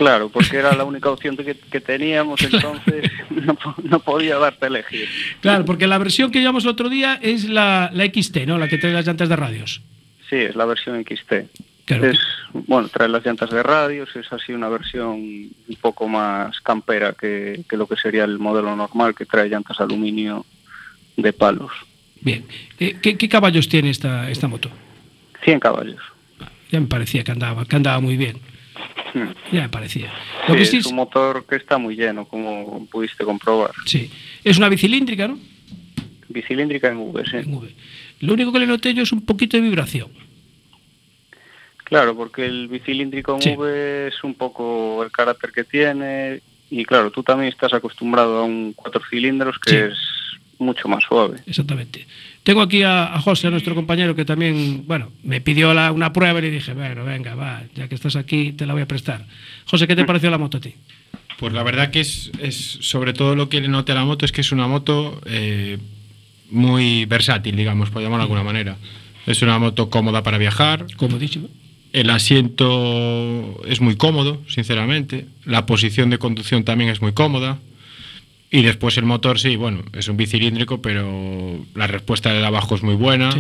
Claro, porque era la única opción que, que teníamos, entonces no, no podía darte a elegir. Claro, porque la versión que llevamos el otro día es la, la XT, ¿no? La que trae las llantas de radios. Sí, es la versión XT. Claro. Es, bueno, trae las llantas de radios, es así una versión un poco más campera que, que lo que sería el modelo normal, que trae llantas aluminio de palos. Bien. ¿Qué, qué caballos tiene esta, esta moto? 100 caballos. Ya me parecía que andaba, que andaba muy bien. Ya me parecía. Lo Sí, que sí es un motor que está muy lleno, como pudiste comprobar. Sí. Es una bicilíndrica, ¿no? Bicilíndrica en V, sí. En V. Lo único que le noté yo es un poquito de vibración. Claro, porque el bicilíndrico en Sí. V es un poco el carácter que tiene y claro, tú también estás acostumbrado a un cuatro cilindros que Sí. es mucho más suave. Exactamente. Tengo aquí a, a José, a nuestro compañero, que también, bueno, me pidió la- una prueba y le dije, bueno, venga, va, ya que estás aquí, te la voy a prestar. José, ¿qué te pareció la moto a ti? Pues la verdad que es, es sobre todo lo que le note a la moto es que es una moto eh, muy versátil, digamos, por llamarlo de alguna manera. Es una moto cómoda para viajar, Comodísimo. el asiento es muy cómodo, sinceramente, la posición de conducción también es muy cómoda y después el motor sí, bueno, es un bicilíndrico, pero la respuesta de abajo es muy buena,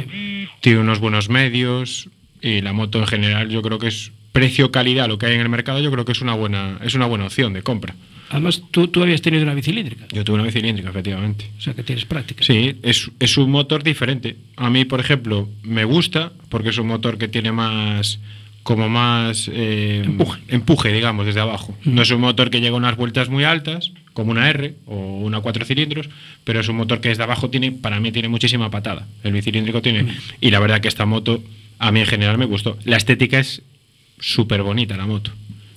tiene unos buenos medios y la moto en general yo creo que es precio-calidad, lo que hay en el mercado, yo creo que es una buena, es una buena opción de compra. Además, tú, tú habías tenido una bicilíndrica, Yo tuve una bicilíndrica, efectivamente. o sea que tienes práctica. Sí, es, es un motor diferente. A mí, por ejemplo, me gusta porque es un motor que tiene más como más eh, Empuje. digamos, desde abajo. No es un motor que llega a unas vueltas muy altas, como una R o una cuatro cilindros, pero es un motor que desde abajo tiene, para mí tiene muchísima patada. El bicilíndrico tiene. Y la verdad que esta moto, a mí en general me gustó. La estética es súper bonita, la moto.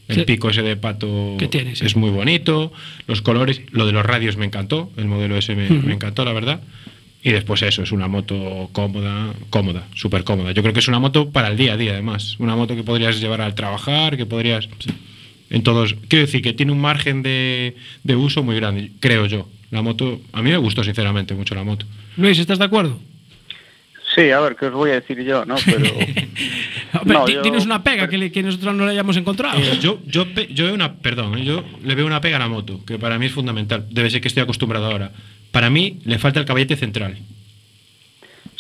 El Sí. pico ese de pato tiene, sí. es muy bonito. Los colores, lo de los radios me encantó. El modelo ese me encantó, la verdad. Y después eso, es una moto cómoda, cómoda, súper cómoda. Yo creo que es una moto para el día a día, además. Una moto que podrías llevar al trabajar, que podrías... En todos... Quiero decir que tiene un margen de, de uso muy grande, creo yo. La moto, a mí me gustó sinceramente mucho la moto. Luis, ¿estás de acuerdo? Sí, a ver, ¿qué os voy a decir yo, no? Pero... Hombre, No, di- yo- Dinos una pega que, le- que nosotros no le hayamos encontrado. Eh, yo, yo, yo veo una, perdón, eh, yo le veo una pega a la moto, que para mí es fundamental. Debe ser que estoy acostumbrado ahora. Para mí le falta el caballete central.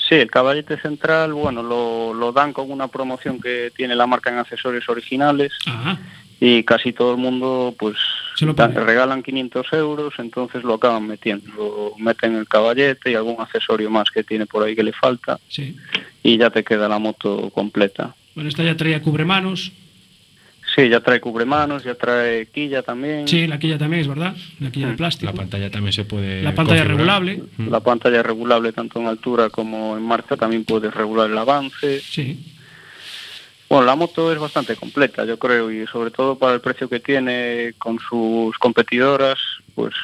Sí, el caballete central, bueno, lo, lo dan con una promoción que tiene la marca en accesorios originales Ajá. Y casi todo el mundo, pues, Se lo regalan 500 euros, entonces lo acaban metiendo. Lo meten el caballete y algún accesorio más que tiene por ahí que le falta Sí. y ya te queda la moto completa. Bueno, esta ya traía cubremanos. Sí, ya trae cubremanos, ya trae quilla también. Sí, la quilla también es verdad. La quilla de plástico. La pantalla también se puede. La pantalla configurar. regulable. La pantalla es regulable tanto en altura como en marcha, también puedes regular el avance. Sí. Bueno, la moto es bastante completa, yo creo, y sobre todo para el precio que tiene con sus competidoras, pues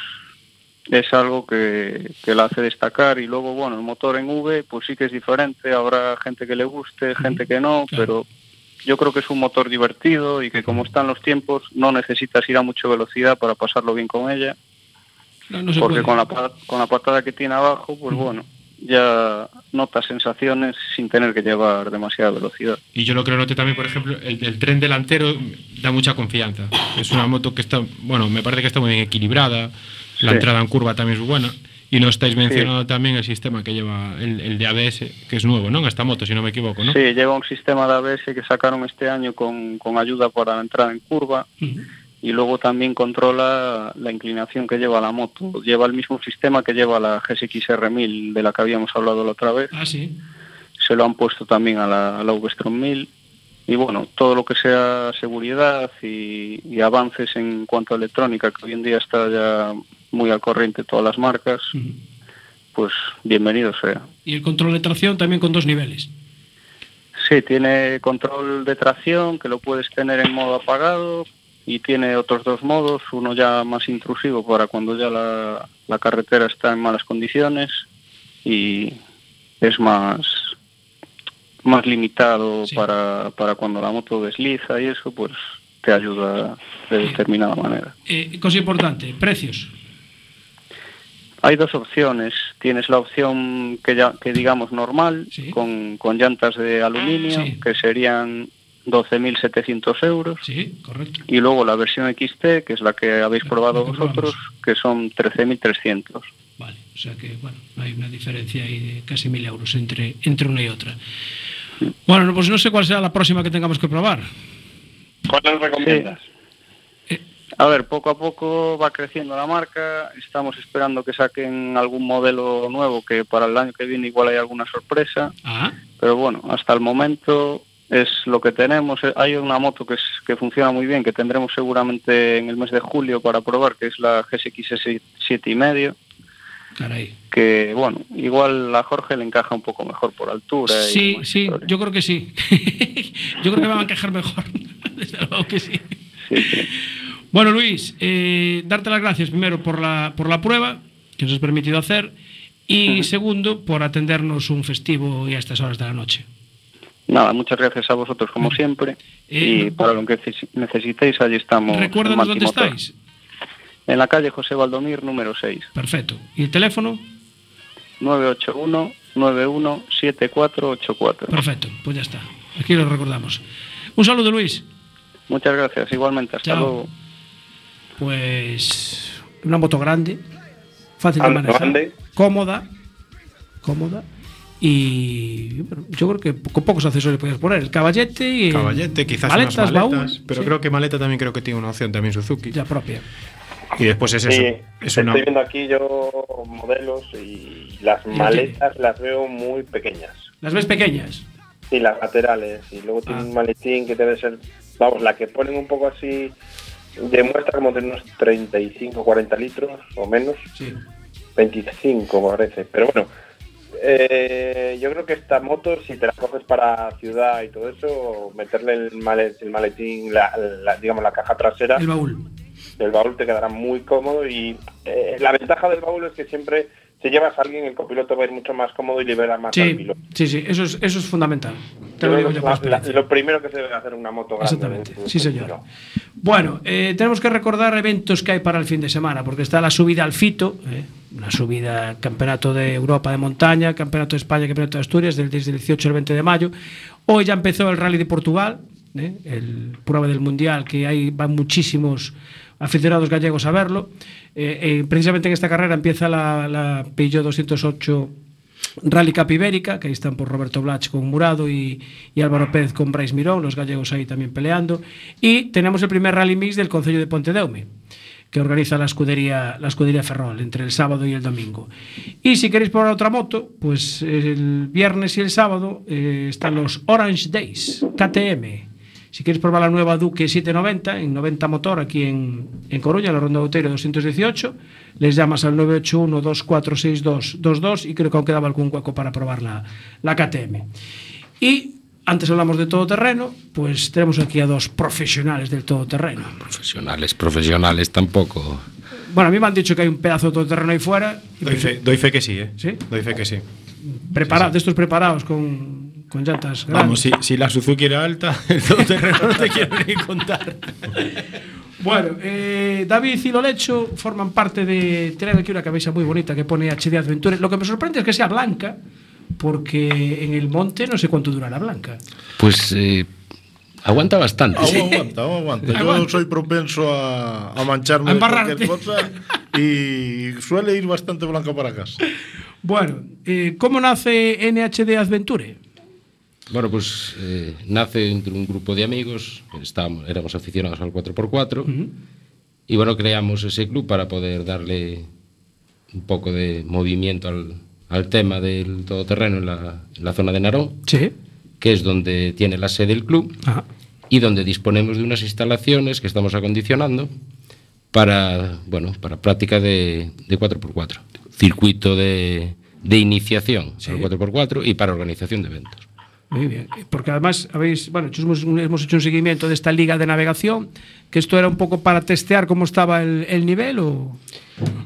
es algo que, que la hace destacar. Y luego, bueno, el motor en V, pues sí que es diferente, habrá gente que le guste, gente que no, Claro. pero yo creo que es un motor divertido y que como están los tiempos, no necesitas ir a mucha velocidad para pasarlo bien con ella. No, no se porque con la, con la patada que tiene abajo, pues bueno, ya notas sensaciones sin tener que llevar demasiada velocidad. Y yo lo que noté también, por ejemplo, el, el tren delantero da mucha confianza. Es una moto que está, bueno, me parece que está muy bien equilibrada. La Sí. entrada en curva también es buena. Y no estáis mencionando también el sistema que lleva el, el de ABS, que es nuevo, ¿no? En esta moto, si no me equivoco, ¿no? Sí, lleva un sistema de ABS que sacaron este año con, con ayuda para la entrada en curva. Y luego también controla la inclinación que lleva la moto. Lleva el mismo sistema que lleva la GSX-R 1000 de la que habíamos hablado la otra vez. Ah, sí. Se lo han puesto también a la, a la V-Strom 1000 y bueno, todo lo que sea seguridad y, y avances en cuanto a electrónica, que hoy en día está ya muy al corriente todas las marcas, pues bienvenido sea. Y el control de tracción también con dos niveles. Sí, tiene control de tracción que lo puedes tener en modo apagado y tiene otros dos modos, uno ya más intrusivo para cuando ya la, la carretera está en malas condiciones y es más más limitado Sí. para, para cuando la moto desliza y eso pues te ayuda de determinada manera. Eh, cosa importante, precios. Hay dos opciones. Tienes la opción que, ya, que digamos normal, Sí. con, con llantas de aluminio, Sí. que serían 12.700 euros. Sí, correcto. Y luego la versión XT, que es la que habéis probado que vosotros, que son 13.300. Vale, o sea que, bueno, hay una diferencia ahí de casi mil euros entre, entre una y otra. Bueno, no, pues no sé cuál será la próxima que tengamos que probar. ¿Cuál nos recomiendas? A ver, poco a poco va creciendo la marca. Estamos esperando que saquen algún modelo nuevo, que para el año que viene igual hay alguna sorpresa. Ah, Pero bueno, hasta el momento es lo que tenemos. Eh, Hay una moto que, es, que funciona muy bien, que tendremos seguramente en el mes de julio para probar, que es la GSX 7,5, caray. que bueno, igual a Jorge le encaja un poco mejor por altura. y Sí, sí, yo creo que sí. yo creo que me van a quejar mejor. Desde luego que sí. Sí, sí. Bueno, Luis, eh, darte las gracias primero por la, por la prueba que nos has permitido hacer y segundo por atendernos un festivo y a estas horas de la noche. Nada, muchas gracias a vosotros como siempre. Eh, y para lo que neces- necesitéis, allí estamos. en Recuérdanos dónde estáis. En la calle José Valdomir, número 6. Perfecto. ¿Y el teléfono? 981-917484. Perfecto, pues ya está. Aquí lo recordamos. Un saludo, Luis. Muchas gracias, igualmente. Hasta Chao. luego. Pues una moto grande, fácil de manejar, grande. cómoda, cómoda. Y bueno, yo creo que con pocos accesorios puedes poner. El caballete y Caballete, quizás maletas, unas maletas, baúl, pero sí, creo que maleta también creo que tiene una opción también Suzuki. ya propia. Y después es eso. Sí, es una, estoy viendo aquí yo modelos y las Y maletas las veo muy pequeñas. Las ves pequeñas. Sí, las laterales. Y luego tiene Ah. un maletín que debe ser, vamos, la que ponen un poco así, demuestra como de unos 35, 40 litros o menos. Sí. 25 parece. Pero bueno, eh, yo creo que esta moto, si te la coges para ciudad y todo eso, meterle el, malet- el maletín, la, la- digamos la caja trasera, El baúl. el baúl te quedará muy cómodo y eh, la ventaja del baúl es que siempre si llevas a alguien el copiloto va a ir mucho más cómodo y libera más al Sí, piloto. sí, sí, eso es, eso es fundamental. Te lo digo yo por La- experiencia. la- lo primero que se debe hacer una moto grande. Exactamente, sí señor. Bueno, eh, tenemos que recordar eventos que hay para el fin de semana, porque está la subida al Fito, eh, una subida al Campeonato de Europa de Montaña, Campeonato de España, Campeonato de Asturias, del- desde el 18 al 20 de mayo. Hoy ya empezó el Rally de Portugal, eh, el prueba del Mundial, que ahí van muchísimos aficionados gallegos a verlo. Eh, eh, precisamente en esta carrera empieza la, la Peugeot 208 Rally Cup Ibérica, que ahí están por Roberto Blach con Murado y, Álvaro Pérez con Brais Mirón, los gallegos ahí también peleando. Y tenemos el primer Rally Mix del Concello de Pontedeume, que organiza la escudería, la escudería Ferrol entre el sábado y el domingo. Y si queréis probar otra moto, pues el viernes y el sábado eh, están los Orange Days, KTM. Si queréis probar la nueva Duque 790 en 90 motor aquí en, en Coruña, en la Ronda de Outeiro 218, les llamas al 981-246222 y creo que aún quedaba algún hueco para probar la, la KTM. Y antes hablamos de todoterreno, pues tenemos aquí a dos profesionales del todoterreno. Profesionales, profesionales tampoco. Bueno, a mí me han dicho que hay un pedazo de todoterreno ahí fuera. y Doy fe, doy fe que sí, ¿eh? ¿Sí? Doy fe que sí. Preparados, de estos preparados con, con llantas Vamos, grandes. si, si la Suzuki era alta, el todoterreno no te quiero ni contar. Bueno, eh, David y Lolecho forman parte de. Tienen aquí una cabeza muy bonita que pone HD Adventure. Lo que me sorprende es que sea blanca, porque en el monte no sé cuánto durará blanca. Pues eh, aguanta bastante. Aún aguanta, aún aguanta. Yo Aguanta. soy propenso a, a mancharme A de cualquier cosa y suele ir bastante blanca para casa. Bueno, eh, ¿cómo nace NHD Adventure? Bueno, pues eh, nace entre un grupo de amigos, estábamos, éramos aficionados al 4x4, y bueno, creamos ese club para poder darle un poco de movimiento al, al tema del todoterreno en la, en la zona de Narón, Sí. que es donde tiene la sede el club, Ajá. y donde disponemos de unas instalaciones que estamos acondicionando para, bueno, para práctica de, de 4x4, circuito de, de iniciación Sí. al 4x4 y para organización de eventos. Muy bien, porque además habéis, bueno, hemos, hemos hecho un seguimiento de esta liga de navegación, que esto era un poco para testear cómo estaba el, el nivel o...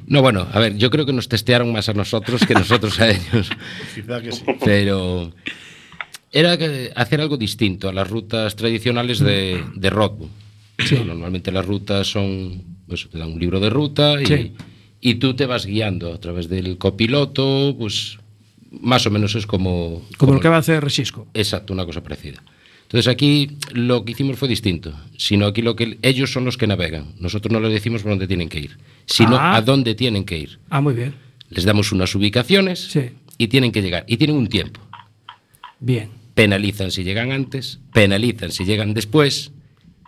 No, bueno, a ver, yo creo que nos testearon más a nosotros que nosotros a ellos. Quizá que sí. Pero era hacer algo distinto a las rutas tradicionales de, de roadbook. ¿no? Normalmente las rutas son, pues te dan un libro de ruta y, Sí. y tú te vas guiando a través del copiloto, pues más o menos es como... Como lo que va a hacer Resisco. Exacto, una cosa parecida. Entonces aquí lo que hicimos fue distinto, sino aquí lo que ellos son los que navegan. Nosotros no les decimos por dónde tienen que ir, sino Ah. a dónde tienen que ir. Ah, muy bien, Les damos unas ubicaciones Sí. y tienen que llegar. Y tienen un tiempo. bien. Penalizan si llegan antes, penalizan si llegan después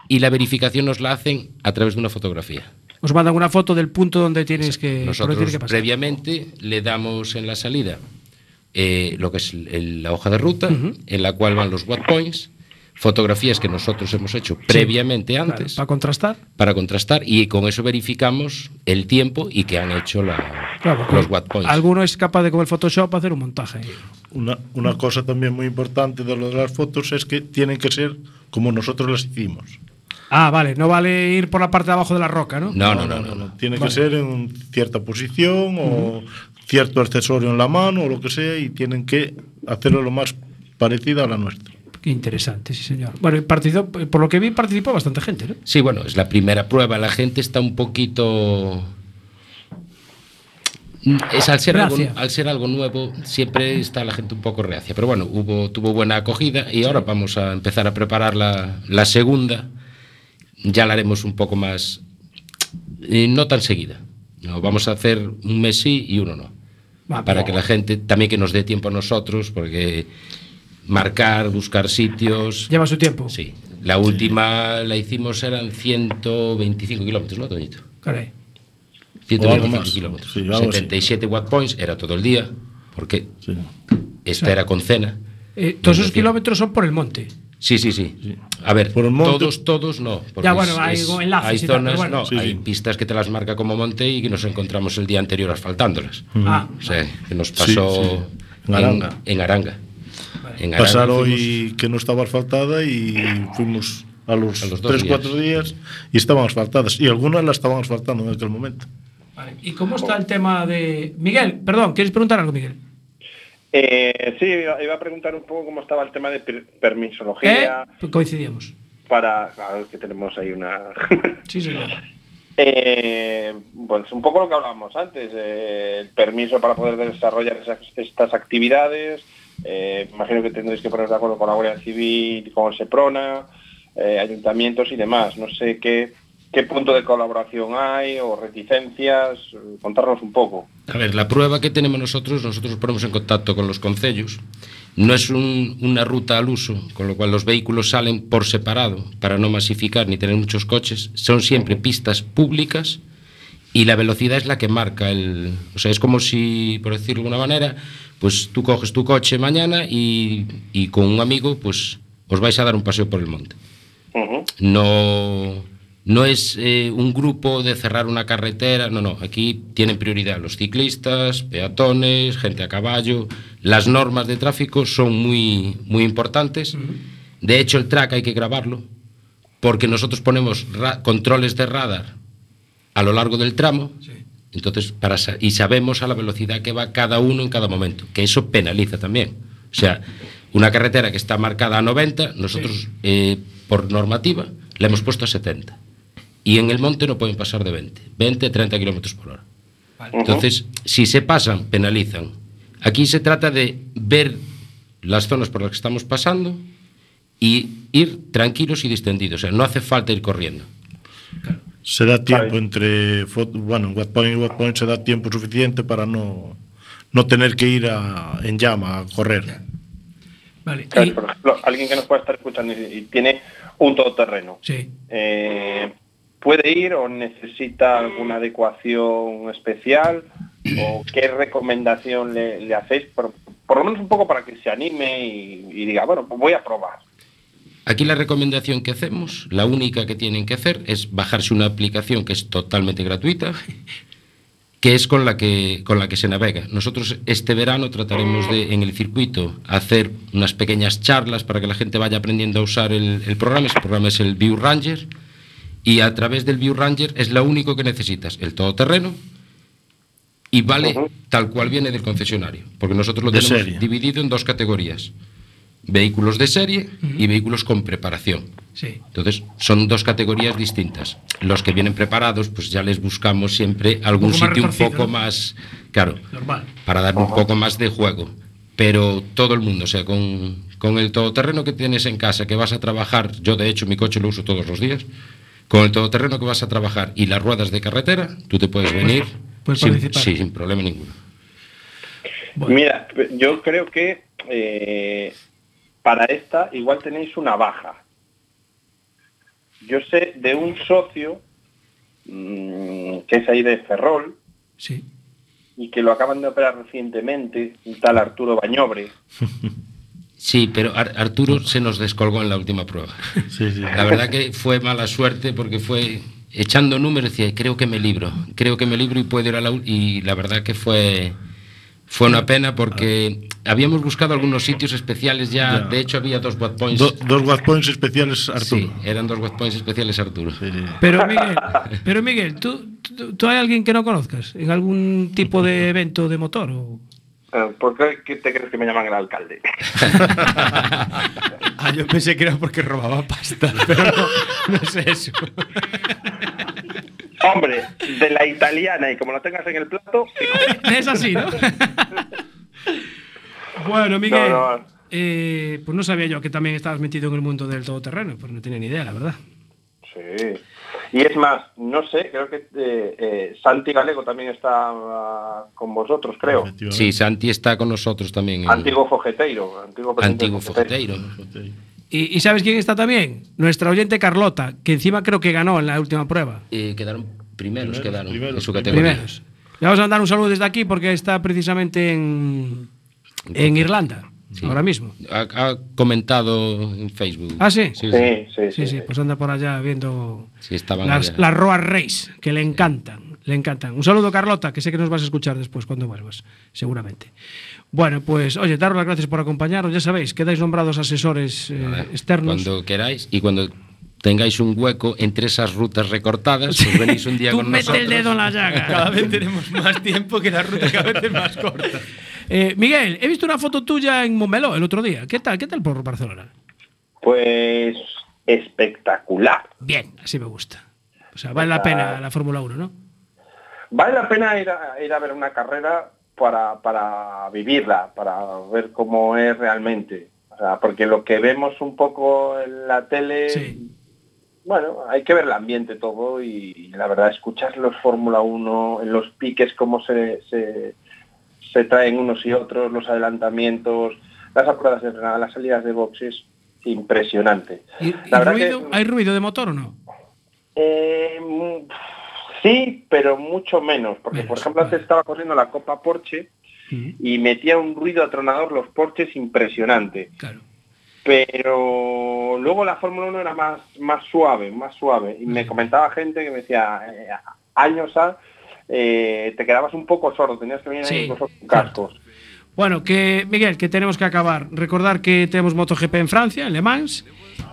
y la verificación nos la hacen a través de una fotografía. Os mandan una foto del punto donde tienes que, Nosotros que pasar. previamente le damos en la salida eh, lo que es el- la hoja de ruta, en la cual van los watt points, fotografías que nosotros hemos hecho previamente Claro, antes para contrastar. para contrastar y con eso verificamos el tiempo y que han hecho la- Claro, porque los watt points. Alguno es capaz de con el Photoshop hacer un montaje. Una, una cosa también muy importante de lo de las fotos es que tienen que ser como nosotros las hicimos. Ah, vale, no vale ir por la parte de abajo de la roca, ¿no? No, no, no, no. no. Tiene Vale. que ser en cierta posición o cierto accesorio en la mano o lo que sea y tienen que hacerlo lo más parecida a la nuestra. Qué interesante, sí, señor. Bueno, y participó, por lo que vi, participó bastante gente, ¿no? Sí, bueno, es la primera prueba. La gente está un poquito. Es al ser, algo, Reacia. al ser algo nuevo, siempre está la gente un poco reacia. Pero bueno, hubo, tuvo buena acogida y ahora vamos a empezar a preparar la, la segunda. Ya la haremos un poco más. eh, no tan seguida. No, vamos a hacer un mes sí y uno no. Va, para pero- que la gente también que nos dé tiempo a nosotros, porque marcar, buscar sitios. Lleva su tiempo. Sí. La última la hicimos eran 125 kilómetros, ¿no, Toñito? Caray. 125 más. kilómetros. Sí, algo así. 77 watt points, era todo el día, porque Sí. esta era con cena. Eh, todos esos kilómetros son por el monte. Sí, sí, sí. A ver, Por el monte. todos, todos no. Ya, bueno, hay enlaces hay tal, zonas, pero bueno. no, Sí, hay sí. pistas que te las marca como monte y que nos encontramos el día anterior asfaltándolas. Ah, O sea, que nos pasó Sí, sí. En Aranga. En Aranga. En Aranga Pasar fuimos- hoy que no estaba asfaltada y fuimos a los, A los dos 3 días. 4 días y estaban asfaltadas y algunas las estaban asfaltando en aquel momento. vale. ¿Y cómo está el tema de. Miguel, perdón, ¿quieres preguntar algo, Miguel? Eh, sí, iba a preguntar un poco cómo estaba el tema de per- permisología ¿Eh? Pues coincidimos. para... Claro, que tenemos ahí una... Sí, señor. Eh, pues un poco lo que hablábamos antes, eh, el permiso para poder desarrollar esas- estas actividades, eh, imagino que tendréis que poner de acuerdo con la Guardia Civil, con el SEPRONA, eh, ayuntamientos y demás. No sé qué, qué punto de colaboración hay o reticencias, contarnos un poco. A ver, la prueba que tenemos nosotros, nosotros nos ponemos en contacto con los concellos. No es un- una ruta al uso, con lo cual los vehículos salen por separado para no masificar ni tener muchos coches. Son siempre pistas públicas y la velocidad es la que marca el... O sea, es como si, por decirlo de alguna manera, pues tú coges tu coche mañana y, y con un amigo pues os vais a dar un paseo por el monte. No, no es eh, un grupo de cerrar una carretera, no, no, aquí tienen prioridad los ciclistas, peatones, gente a caballo. Las normas de tráfico son muy, muy importantes. De hecho, el track hay que grabarlo porque nosotros ponemos controles de radar a lo largo del tramo. Entonces, para sa- y sabemos a la velocidad que va cada uno en cada momento, que eso penaliza también. O sea, una carretera que está marcada a 90, nosotros, eh, por normativa, la hemos puesto a 70. Y en el monte no pueden pasar de 20, 20, 30 kilómetros por hora. Entonces, si se pasan, penalizan. Aquí se trata de ver las zonas por las que estamos pasando y ir tranquilos y distendidos. O sea, no hace falta ir corriendo. Se da tiempo entre, bueno, en Whatpoint y Whatpoint se da tiempo suficiente para no, no tener que ir a- en llama a correr. Vale. Claro, por ejemplo, alguien que nos pueda estar escuchando y, y tiene un todoterreno, Sí. eh, ¿puede ir o necesita alguna adecuación especial? ¿O qué recomendación le, le hacéis? Por, por lo menos un poco para que se anime y, y diga, bueno, pues voy a probar. Aquí la recomendación que hacemos, la única que tienen que hacer es bajarse una aplicación que es totalmente gratuita, que es con la que, con la que se navega. Nosotros este verano trataremos de, en el circuito, hacer unas pequeñas charlas para que la gente vaya aprendiendo a usar el, el programa. Ese programa es el View Ranger. Y a través del View Ranger es lo único que necesitas, el todoterreno, y vale tal cual viene del concesionario, porque nosotros lo De tenemos serie. dividido en dos categorías. Vehículos de serie y vehículos con preparación. Sí. Entonces, son dos categorías distintas. Los que vienen preparados, pues ya les buscamos siempre algún sitio un poco más, claro, Normal. para dar un poco más de juego. Pero todo el mundo, o sea, con, con el todoterreno que tienes en casa, que vas a trabajar, yo de hecho mi coche lo uso todos los días, con el todoterreno que vas a trabajar y las ruedas de carretera, tú te puedes venir puedes sin, participar. sí, sin problema ninguno. Mira, yo creo que eh, para esta igual tenéis una baja. Yo sé de un socio mm, que es ahí de Ferrol Sí. y que lo acaban de operar recientemente, un tal Arturo Bañobre. Sí, pero Ar- Arturo se nos descolgó en la última prueba. Sí, sí. La verdad que fue mala suerte porque fue echando números decía, creo que me libro, creo que me libro y puedo ir a la ul-". y la verdad que fue fue una pena porque habíamos buscado algunos sitios especiales ya, Ya. de hecho había dos what points. Do- dos Whatpoints especiales, Arturo. Sí, eran dos what points especiales Arturo. Pero Miguel, pero Miguel, ¿tú, tú, tú hay alguien que no conozcas en algún tipo de evento de motor? o- ¿Por qué te crees que me llaman el alcalde? Ah, yo pensé que era porque robaba pasta, pero no, no es eso. Hombre, de la italiana y como la tengas en el plato, Es así, ¿no? bueno, Miguel, No, no. eh, pues no sabía yo que también estabas metido en el mundo del todoterreno, pues no tenía ni idea, la verdad. Sí. Y es más, no sé, creo que eh, eh, Santi Galego también está ah, con vosotros, creo. Sí, Santi está con nosotros también. Antiguo fogeteiro. Antiguo, Antiguo Fogeteiro. fogeteiro. ¿Y, y sabes quién está también? Nuestra oyente Carlota, que encima creo que ganó en la última prueba. Eh, quedaron primeros, quedaron primeros, en su categoría. Primeros. Le vamos a mandar un saludo desde aquí porque está precisamente en, en Irlanda, ahora mismo. Ha, ha comentado en Facebook. Ah, sí. Sí, Sí, sí, Sí, sí, pues anda por allá viendo Sí, estaban las, allá. las Roa Race, que le encantan, le encantan. Un saludo, Carlota, que sé que nos vas a escuchar después cuando vuelvas, seguramente. Bueno, pues, oye, daros las gracias por acompañarnos. Ya sabéis, quedáis nombrados asesores eh, externos. Cuando queráis y cuando tengáis un hueco entre esas rutas recortadas, pues venís un día Tú con mete nosotros. el dedo en la llaga. Cada vez tenemos más tiempo que la ruta cada vez es más corta. Eh, Miguel, he visto una foto tuya en Montmeló el otro día. ¿Qué tal? ¿Qué tal por Barcelona? Pues espectacular. Bien, así me gusta. O sea, vale la pena la Fórmula 1, ¿no? Vale la pena ir a, ir a ver una carrera para, para vivirla, para ver cómo es realmente. O sea, porque lo que vemos un poco en la tele, bueno, hay que ver el ambiente todo y, la verdad escuchar los Fórmula 1, en los piques, cómo se, se, se traen unos y otros, los adelantamientos, las apuradas de frenada, las salidas de boxes, impresionante. ¿Y, La y verdad ruido? que- ¿Hay ruido de motor o no? Eh, mm, sí, pero mucho menos, porque por ejemplo antes estaba corriendo la Copa Porsche y metía un ruido atronador los Porsches impresionante. Pero luego la Fórmula 1 era más, más suave, más suave. Y me comentaba gente que me decía, eh, años a, eh, te quedabas un poco sordo, tenías que venir Sí, incluso con cascos. Bueno, que Miguel, que tenemos que acabar. Recordar que tenemos MotoGP en Francia, en Le Mans,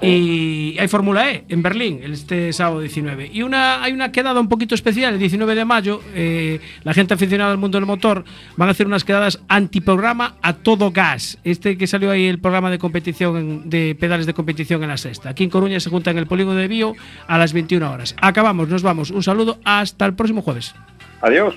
y hay Fórmula E en Berlín este sábado 19. Y una hay una quedada un poquito especial el 19 de mayo. eh, la gente aficionada al mundo del motor van a hacer unas quedadas antiprograma a todo gas. Este que salió ahí el programa de competición de pedales de competición en la sexta. Aquí en Coruña se junta en el polígono de Bio a las 21 horas. Acabamos, nos vamos. Un saludo, hasta el próximo jueves. Adiós.